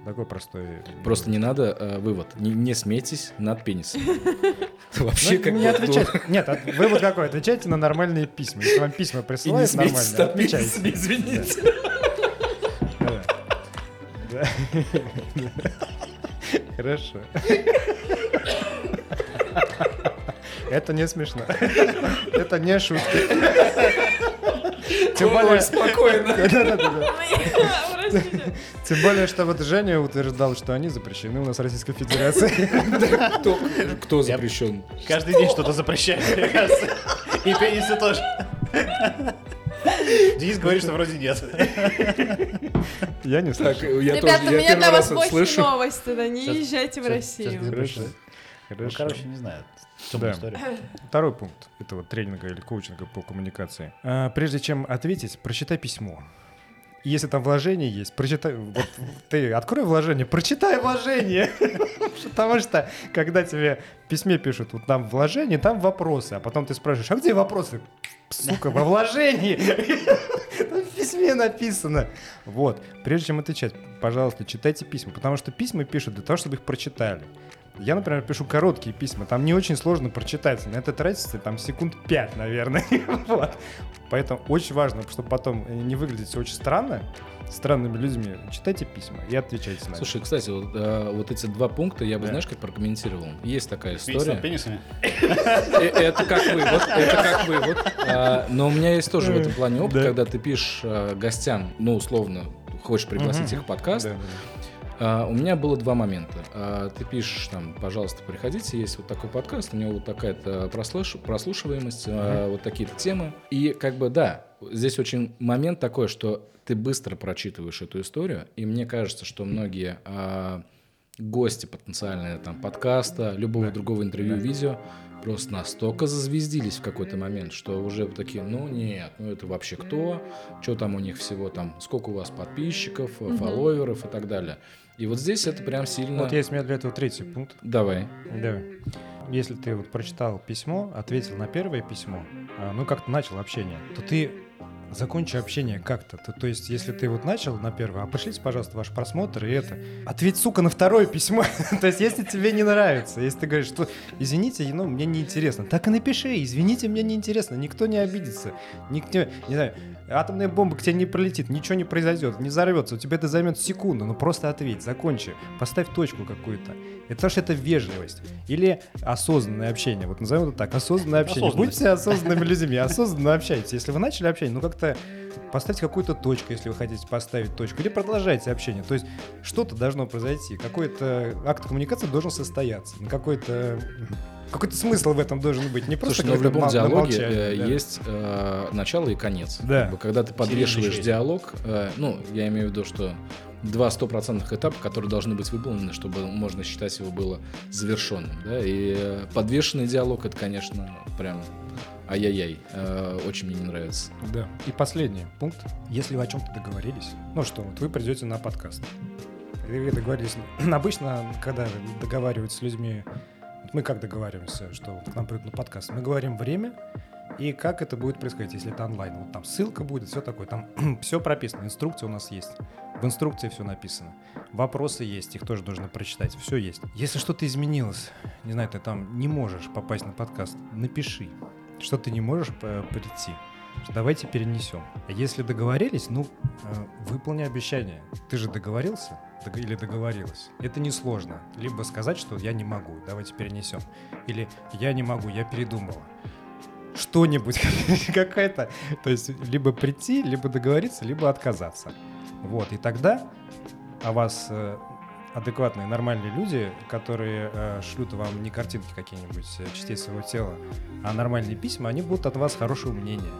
Такой простой. Просто не надо, э, вывод, не, не смейтесь над пенисом. Ну, Вообще как не бы, ну. Нет, вывод какой? Отвечайте на нормальные письма. Если вам письма присылают нормально, отвечайте. извините. Хорошо. Это не смешно. Это не шутки. Тем более, Ой, спокойно. Тем более, что вот Женя утверждал, что они запрещены у нас в Российской Федерации. Кто, кто запрещен? Каждый день что-то запрещает, мне кажется. И пенисы тоже. Денис говорит, что вроде нет. Я не Так, слышал. я Ребята, тоже, у меня для вас больше слышу. новость тогда. Не Сейчас- езжайте в сейчас- Россию. сейчас Хорошо. Ну, короче, не знаю. Да. История. Второй пункт этого тренинга или коучинга по коммуникации. А, Прежде чем ответить, прочитай письмо. Если там вложение есть, прочитай. Вот ты открой вложение, прочитай вложение. Потому что, когда тебе в письме пишут, вот там вложение, там вопросы, а потом ты спрашиваешь, а где вопросы? Сука, во вложении. Там в письме написано. Вот. Прежде чем отвечать, пожалуйста, читайте письма, потому что письма пишут для того, чтобы их прочитали. Я, например, пишу короткие письма, там не очень сложно прочитать, на это тратится там секунд 5, наверное. Вот. Поэтому очень важно, чтобы потом не выглядеть очень странно, странными людьми, читайте письма и отвечайте на них. Слушай, кстати, вот, э, вот эти два пункта я бы, Да. знаешь, как прокомментировал. Есть такая история. пенисами? Э, Это как вывод, это как вывод. А, Но у меня есть тоже в этом плане опыт, Да. когда ты пишешь э, гостям, ну, условно, хочешь пригласить их в подкаст, у меня было два момента. А, ты пишешь там, пожалуйста, приходите, есть вот такой подкаст, у него вот такая-то прослуш- прослушиваемость, а, вот такие-то темы. И как бы да, здесь очень момент такой, что ты быстро прочитываешь эту историю, и мне кажется, что многие а, гости потенциальные там подкаста, любого другого интервью, видео просто настолько зазвездились в какой-то момент, что уже такие, ну нет, ну это вообще кто, что там у них всего там, сколько у вас подписчиков, фолловеров и так далее. И вот здесь это прям сильно... Вот есть у меня для этого третий пункт. Давай. Да. Если ты вот прочитал письмо, ответил на первое письмо, а, ну как-то начал общение, то ты закончи общение как-то. То, то есть, если ты вот начал на первое, а пришлите, пожалуйста, ваш просмотр и это. Ответь, сука, на второе письмо. то есть, если тебе не нравится, если ты говоришь, что извините, ну, мне неинтересно, так и напиши, извините, мне неинтересно, никто не обидится, никто, не знаю, атомная бомба к тебе не пролетит, ничего не произойдет, не взорвется, у тебя это займет секунду, ну просто ответь, закончи, поставь точку какую-то. Это потому что это вежливость. Или осознанное общение. Вот назовем это так, осознанное общение. Будьте осознанными людьми, осознанно общайтесь. Если вы начали общение, ну как-то поставьте какую-то точку, если вы хотите поставить точку, или продолжайте общение. То есть что-то должно произойти, какой-то акт коммуникации должен состояться, ну, какой-то какой-то смысл в этом должен быть, не просто Слушай, но в какое-то любом диалоге э, да. есть э, начало и конец. Да. Как бы, когда ты подвешиваешь есть. диалог, э, ну, я имею в виду, что два стопроцентных этапа, которые должны быть выполнены, чтобы можно считать его было завершенным. Да? И э, подвешенный диалог это, конечно, прям ай-яй-яй. Э, очень мне не нравится. Да. И последний пункт. Если вы о чем-то договорились, ну что, вот вы придете на подкаст. И вы договорились. Обычно, когда договариваются с людьми, мы как договариваемся, что к нам придут на подкаст, мы говорим время и как это будет происходить, если это онлайн. Вот там ссылка будет, все такое, там все прописано, инструкция у нас есть. В инструкции все написано. Вопросы есть, их тоже нужно прочитать. Все есть. Если что-то изменилось, не знаю, ты там не можешь попасть на подкаст, напиши, что ты не можешь э, прийти. Давайте перенесем. Если договорились, ну, э, выполни обещание. Ты же договорился дог- или договорилась. Это несложно. Либо сказать, что я не могу, давайте перенесем. Или я не могу, я передумала. Что-нибудь, какая-то. То есть, либо прийти, либо договориться, либо отказаться. Вот, и тогда о вас э, адекватные, нормальные люди, которые э, шлют вам не картинки какие-нибудь, э, частей своего тела, а нормальные письма, они будут от вас хорошего мнения.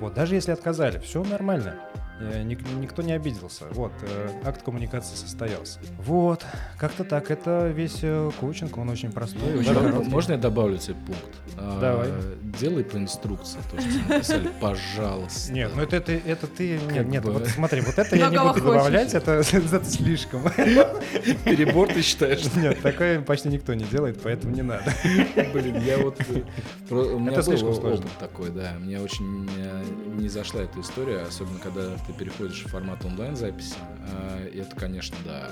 Вот, даже если отказали, все нормально. Э, ник- никто не обиделся. Вот, э, акт коммуникации состоялся. Вот, как-то так. Это весь э, коучинг, он очень простой, очень Можно- короткий. Можно я добавлю тебе пункт? А, Давай. Делай по инструкции то, что написали, пожалуйста. Нет, ну это, это, это ты... Нет, Как нет, бы. вот смотри, вот это я не буду добавлять, это, это слишком. Перебор ты считаешь? Нет, такое почти никто не делает, поэтому не надо. Блин, я вот... про- У меня Это слишком сложно. такой, да. Мне очень не зашла эта история, особенно когда ты переходишь в формат онлайн-записи. А, Это, конечно, да.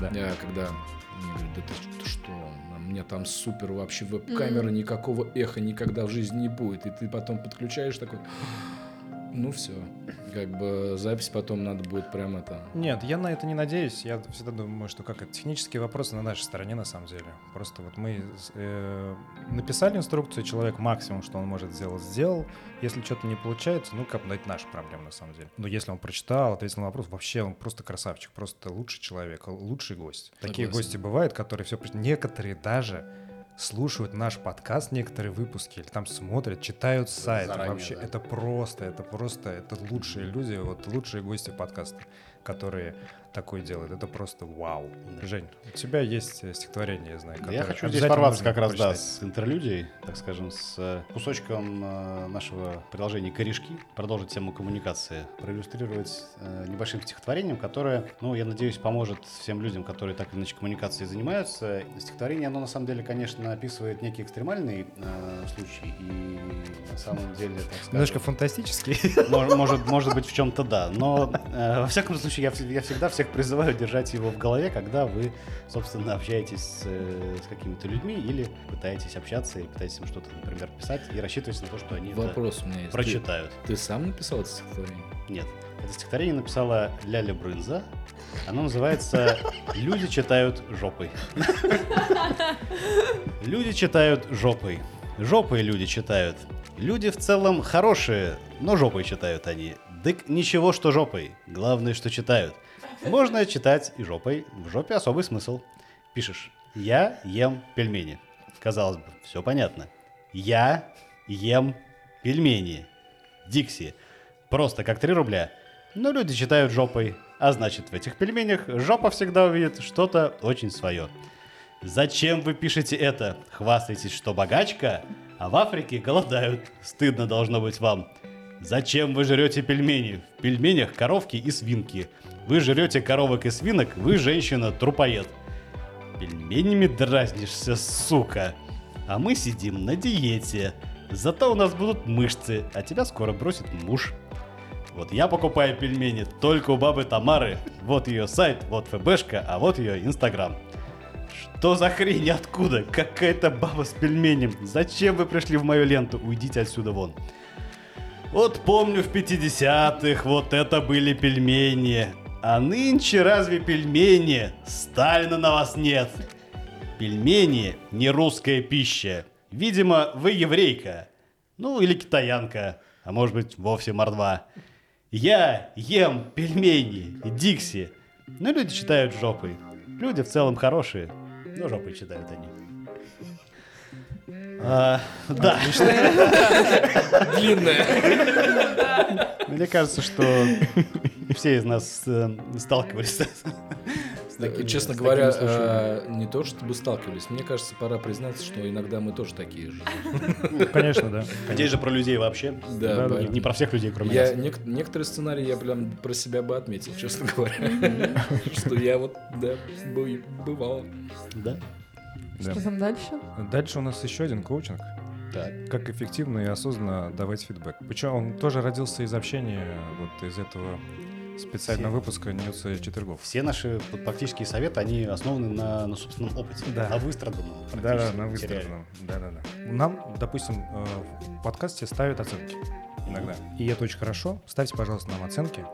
Да. Я когда мне говорят, да ты, ты что, у меня там супер вообще веб-камера, никакого эха никогда в жизни не будет. И ты потом подключаешь такой, ну все, как бы запись потом надо будет прям это... Нет, я на это не надеюсь. Я всегда думаю, что как это технические вопросы на нашей стороне на самом деле. Просто вот мы э, написали инструкцию, человек максимум, что он может сделать, сделал. Если что-то не получается, ну как бы это наша проблема на самом деле. Но если он прочитал, ответил на вопрос, вообще он просто красавчик, просто лучший человек, лучший гость. Такие Согласен. гости бывают, которые все... Некоторые даже слушают наш подкаст, некоторые выпуски, или там смотрят, читают сайт. заранее, Вообще, да. это просто, это просто, это лучшие люди, вот лучшие гости подкаста, которые такое делают. Это просто вау. Жень, у тебя есть э, стихотворение, я знаю. Я хочу здесь порваться как раз, да, прочитать. с интерлюдией, так скажем, с э, кусочком э, нашего приложения «Корешки», продолжить тему коммуникации, проиллюстрировать небольшим стихотворением, которое, ну, я надеюсь, поможет всем людям, которые так или иначе коммуникацией занимаются. Стихотворение, оно на самом деле, конечно, описывает некий экстремальный э, случай, и на самом деле, так скажем... Немножко фантастический. Мож- Может, может быть, в чем-то да. Но, э, во всяком случае, я, я всегда всех призываю держать его в голове, когда вы, собственно, общаетесь с, э, с какими-то людьми или пытаетесь общаться и пытаетесь им что-то, например, писать и рассчитываете на то, что они это Вопрос у меня есть. Ты- прочитают. Ты, сам написал это стихотворение? Нет. Это стихотворение написала Ляля Брынза. Оно называется «Люди читают жопой». Люди читают жопой. Жопой люди читают. Люди в целом хорошие, но жопой читают они. Дык ничего, что жопой. Главное, что читают. Можно читать и жопой. В жопе особый смысл. Пишешь «Я ем пельмени». Казалось бы, все понятно. Я ем пельмени. Дикси. Просто как 3 рубля. Но люди читают жопой. А значит, в этих пельменях жопа всегда увидит что-то очень свое. Зачем вы пишете это? Хвастаетесь, что богачка? А в Африке голодают. Стыдно должно быть вам. Зачем вы жрете пельмени? В пельменях коровки и свинки. Вы жрете коровок и свинок, вы женщина-трупоед. Пельменями дразнишься, сука. А мы сидим на диете. Зато у нас будут мышцы, а тебя скоро бросит муж. Вот я покупаю пельмени только у бабы Тамары. Вот ее сайт, вот ФБшка, а вот ее Инстаграм. Что за хрень? Откуда? Какая-то баба с пельменем. Зачем вы пришли в мою ленту? Уйдите отсюда вон. Вот помню в 50-х вот это были пельмени. А нынче разве пельмени? Сталина на вас нет. Пельмени не русская пища. Видимо, вы еврейка. Ну, или китаянка. А может быть, вовсе мордва. Я ем пельмени, Дикси. Ну, люди читают жопой. Люди в целом хорошие, но жопой читают они. А, да, Длинная. мне кажется, что все из нас э, сталкивались с, такими- Честно с говоря, э, не то чтобы сталкивались. Мне кажется, пора признаться, что иногда мы тоже такие же. Конечно, да. Здесь же про людей вообще. Да, Не- про всех людей, кроме Я нас. нек- некоторые сценарии я прям про себя бы отметил, честно говоря. Что я вот, да, бы- бывало. Да. Да. Что там дальше? Дальше у нас еще один коучинг. Так. Как эффективно и осознанно давать фидбэк. Причем он тоже родился из общения вот из этого специального Все. выпуска Ньюса Четвергов. Все наши практические советы, они основаны на, на собственном опыте, Да. на выстраданном. Да, да, на выстраданном. Да, да, да. Нам, допустим, э, в подкасте ставят оценки. иногда. И это очень хорошо. Ставьте, пожалуйста, нам оценки.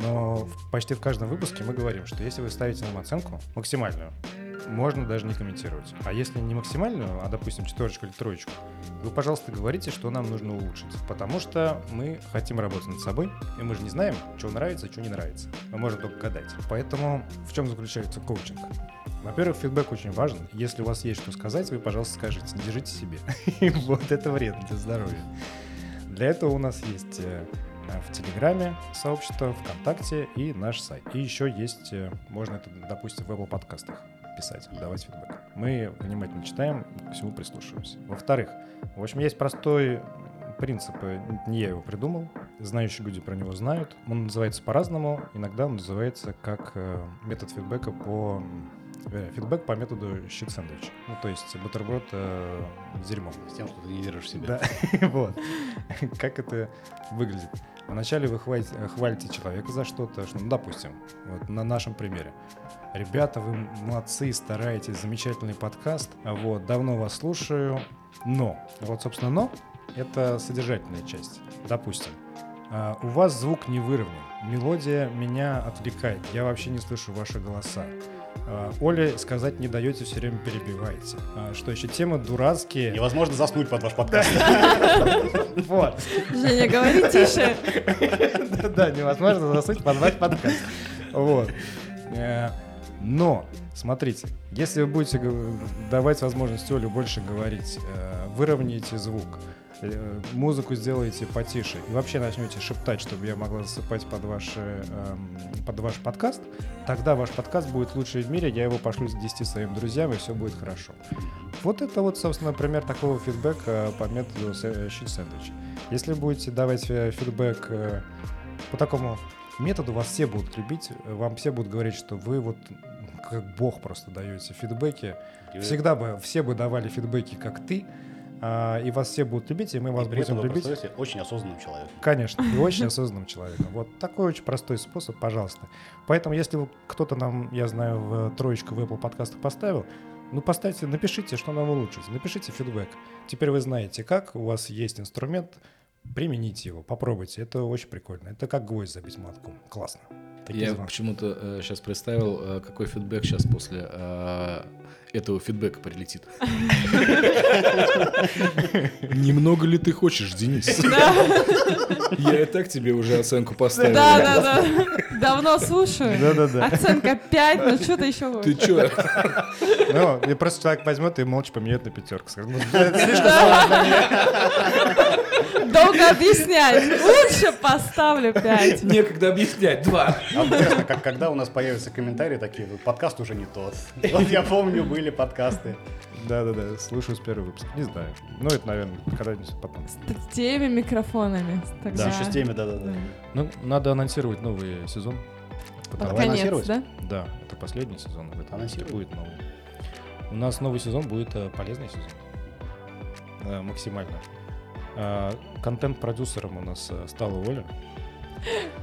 Но почти в каждом выпуске мы говорим, что если вы ставите нам оценку максимальную, можно даже не комментировать. А если не максимальную, а, допустим, четверочку или троечку, вы, пожалуйста, говорите, что нам нужно улучшить. Потому что мы хотим работать над собой, и мы же не знаем, что нравится, что не нравится. Мы можем только гадать. Поэтому в чем заключается коучинг? Во-первых, фидбэк очень важен. Если у вас есть что сказать, вы, пожалуйста, скажите, не держите себе. Вот это вредно для здоровья. Для этого у нас есть э, в Телеграме сообщество, ВКонтакте и наш сайт. И еще есть, э, можно это, допустим, в Apple подкастах писать, давать фидбэк. Мы внимательно читаем, ко всему прислушиваемся. Во-вторых, в общем, есть простой принцип, э, не я его придумал, знающие люди про него знают. Он называется по-разному, иногда он называется как э, метод фидбэка по фидбэк по методу щит сэндвич. Ну, то есть бутерброд э, с дерьмом. С тем, что ты не держишь себя. Да, вот. Как это выглядит? Вначале вы хвалите, хвалите человека за что-то, что, ну, допустим, вот на нашем примере. Ребята, вы молодцы, стараетесь, замечательный подкаст. А Вот, давно вас слушаю. Но, вот, собственно, но — это содержательная часть. Допустим, а, у вас звук не выровнен, мелодия меня отвлекает, я вообще не слышу ваши голоса. А, Оле сказать не даете, все время перебиваете. А, Что еще? Темы дурацкие. Невозможно заснуть под ваш подкаст. Вот. Женя, говори тише. Да, невозможно заснуть под ваш подкаст. Вот. Э, Но, смотрите, если вы будете давать возможность Оле больше говорить, э, выровняйте звук, музыку сделаете потише и вообще начнете шептать, чтобы я могла засыпать под ваш, э, эм, под ваш подкаст, тогда ваш подкаст будет лучший в мире, я его пошлю с 10 своим друзьям, и все будет хорошо. Вот это вот, собственно, пример такого фидбэка по методу сэ- щит сэндвич. Если будете давать э, фидбэк э, по такому методу, вас все будут любить, э, вам все будут говорить, что вы вот как бог просто даете фидбэки. Всегда бы все бы давали фидбэки, как ты, и вас все будут любить, и мы вас и при этом будем вы любить. представляете очень осознанным человеком. Конечно, и очень осознанным человеком. Вот такой очень простой способ, пожалуйста. Поэтому, если вы- кто-то нам, я знаю, в троечку в Apple подкастах поставил, ну, поставьте, напишите, что нам улучшить, напишите фидбэк. Теперь вы знаете, как, у вас есть инструмент, примените его, попробуйте. Это очень прикольно. Это как гвоздь забить молотком. Классно. Такие Я почему-то сейчас представил, э, какой фидбэк сейчас после э, этого фидбэка прилетит. Немного ли ты хочешь, Денис? Я и так тебе уже оценку поставил. Да, да, да. Давно слушаю. Да-да-да. Оценка 5, но что-то еще Ты чё? Ну, и просто человек возьмет и молча поменяет на пятерку. «Ну, слишком сложно для меня». Долго объяснять. Лучше поставлю 5. Некогда объяснять. Два. А вот интересно, как, когда у нас появятся комментарии такие, «Ну, подкаст уже не тот. Вот я помню, были подкасты. Да-да-да, слушаю с первого выпуска. Не знаю. Ну, это, наверное, когда-нибудь потом. С теми микрофонами. Тогда. Да, еще с теми, да-да-да. Ну, надо анонсировать новый сезон. Под конец, анонсировать. да? Да, это последний сезон. В этом будет новый. У нас новый сезон будет э, полезный сезон. Э, максимально. Э, контент-продюсером у нас э, стала Оля.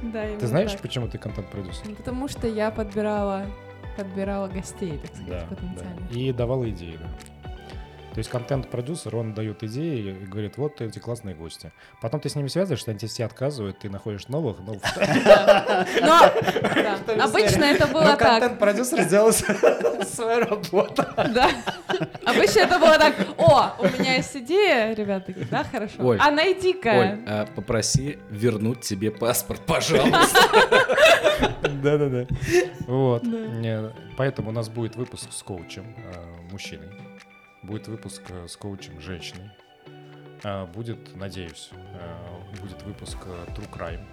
Да, Ты знаешь, так. почему ты контент-продюсер? Ну, Потому что я подбирала, подбирала гостей, так сказать, потенциально. И давала идеи, да. То есть контент-продюсер, он дает идеи и говорит, вот эти классные гости. Потом ты с ними связываешься, они тебе все отказывают, ты находишь новых, но... Обычно это было так. контент-продюсер сделал свою работу. Да. Обычно это было так. О, у меня есть идея, ребята, да, хорошо. А найди-ка. А попроси вернуть тебе паспорт, пожалуйста. Да-да-да. Вот. Поэтому у нас будет выпуск с коучем, э, мужчиной. Будет выпуск э, с коучем, женщиной. А, Будет, надеюсь, э, будет выпуск э, True Crime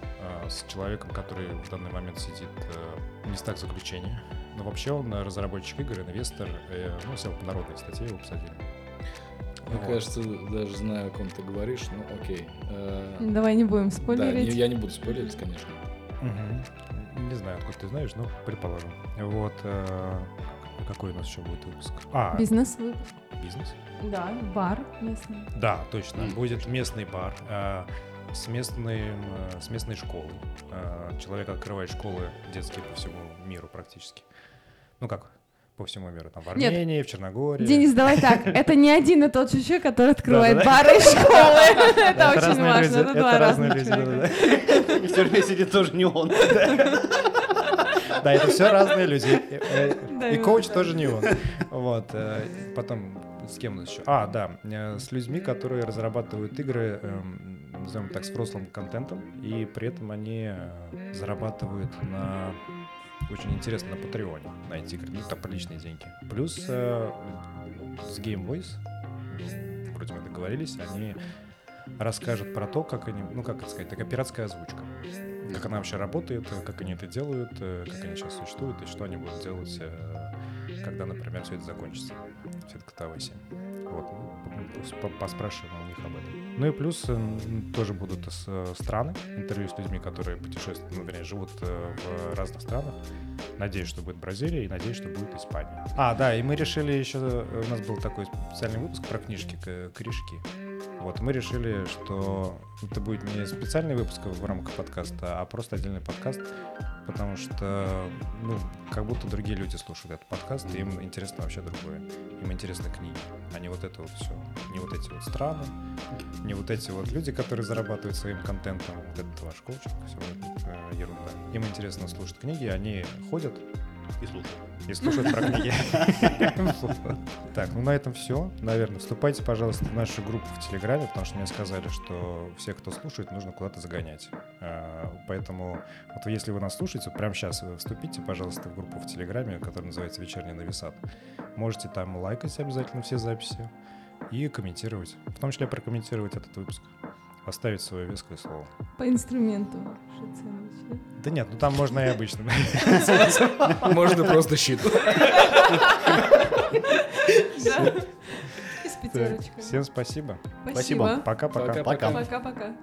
э, с человеком, который в данный момент сидит э, в местах заключения. Но вообще он э, разработчик игр, инвестор, э, ну, сел по народной статье его посадили. Мне Вот. кажется, даже знаю, о ком ты говоришь, ну окей. Э, Давай не будем Да, спойлерить. я не буду спойлерить, конечно. Мгм. Не знаю, откуда ты знаешь, но предположим. Вот. э, Какой у нас еще будет выпуск? А, Бизнес-выпуск. Бизнес. Да, бар местный. Да, точно. Будет местный бар э, с, местным, э, с местной школой. Э, человек открывает школы детские по всему миру практически. Ну как, по всему миру. Там в Нет. Армении, в Черногории. Денис, давай так. Это не один и тот же человек, который открывает бары и школы. Это очень важно. Это два разные разных люди, человека. И в тюрьме сидит тоже не он. Да, это все разные люди. И- коуч тоже не он. Вот. э, Потом с кем у нас еще? А, да, э, с людьми, которые разрабатывают игры, эм, назовем так, с взрослым контентом, и при этом они э, зарабатывают на очень интересно на Патреоне на эти игры, ну, там приличные деньги. Плюс э, с Game Voice, вроде мы договорились, они расскажут про то, как они, ну как это сказать, такая пиратская озвучка. Как она вообще работает, как они это делают, как они сейчас существуют и что они будут делать, когда, например, все это закончится, вся эта катавасия. Вот, ну, пос- по- поспрашиваем у них об этом. Ну и плюс тоже будут э, страны, интервью с людьми, которые путешествуют, ну, вернее, живут э, в разных странах. Надеюсь, что будет Бразилия и надеюсь, что будет Испания. А, да, и мы решили еще, э, у нас был такой специальный выпуск про книжки, корешки. Вот, мы решили, что это будет не специальный выпуск в рамках подкаста, а просто отдельный подкаст, потому что, ну, как будто другие люди слушают этот подкаст, и им интересно вообще другое. Им интересны книги, а не вот это вот все. Не вот эти вот страны, не вот эти вот люди, которые зарабатывают своим контентом, вот этот ваш коучинг, все это ерунда. Им интересно слушать книги, они ходят И слушай. и слушают про книги. Так, ну на этом все. Наверное, вступайте, пожалуйста, в нашу группу в Телеграме, потому что мне сказали, что всех, кто слушает, нужно куда-то загонять. А, Поэтому вот если вы нас слушаете, прямо сейчас вы вступите, пожалуйста, в группу в Телеграме, которая называется «Вечерний нависат». Можете там лайкать обязательно все записи и комментировать. В том числе прокомментировать этот выпуск. Оставить свое веское слово. По инструменту ценности. Да нет, ну там можно и обычно. Можно просто щит. Всем спасибо. Спасибо. Пока-пока. Пока. Пока. Пока-пока.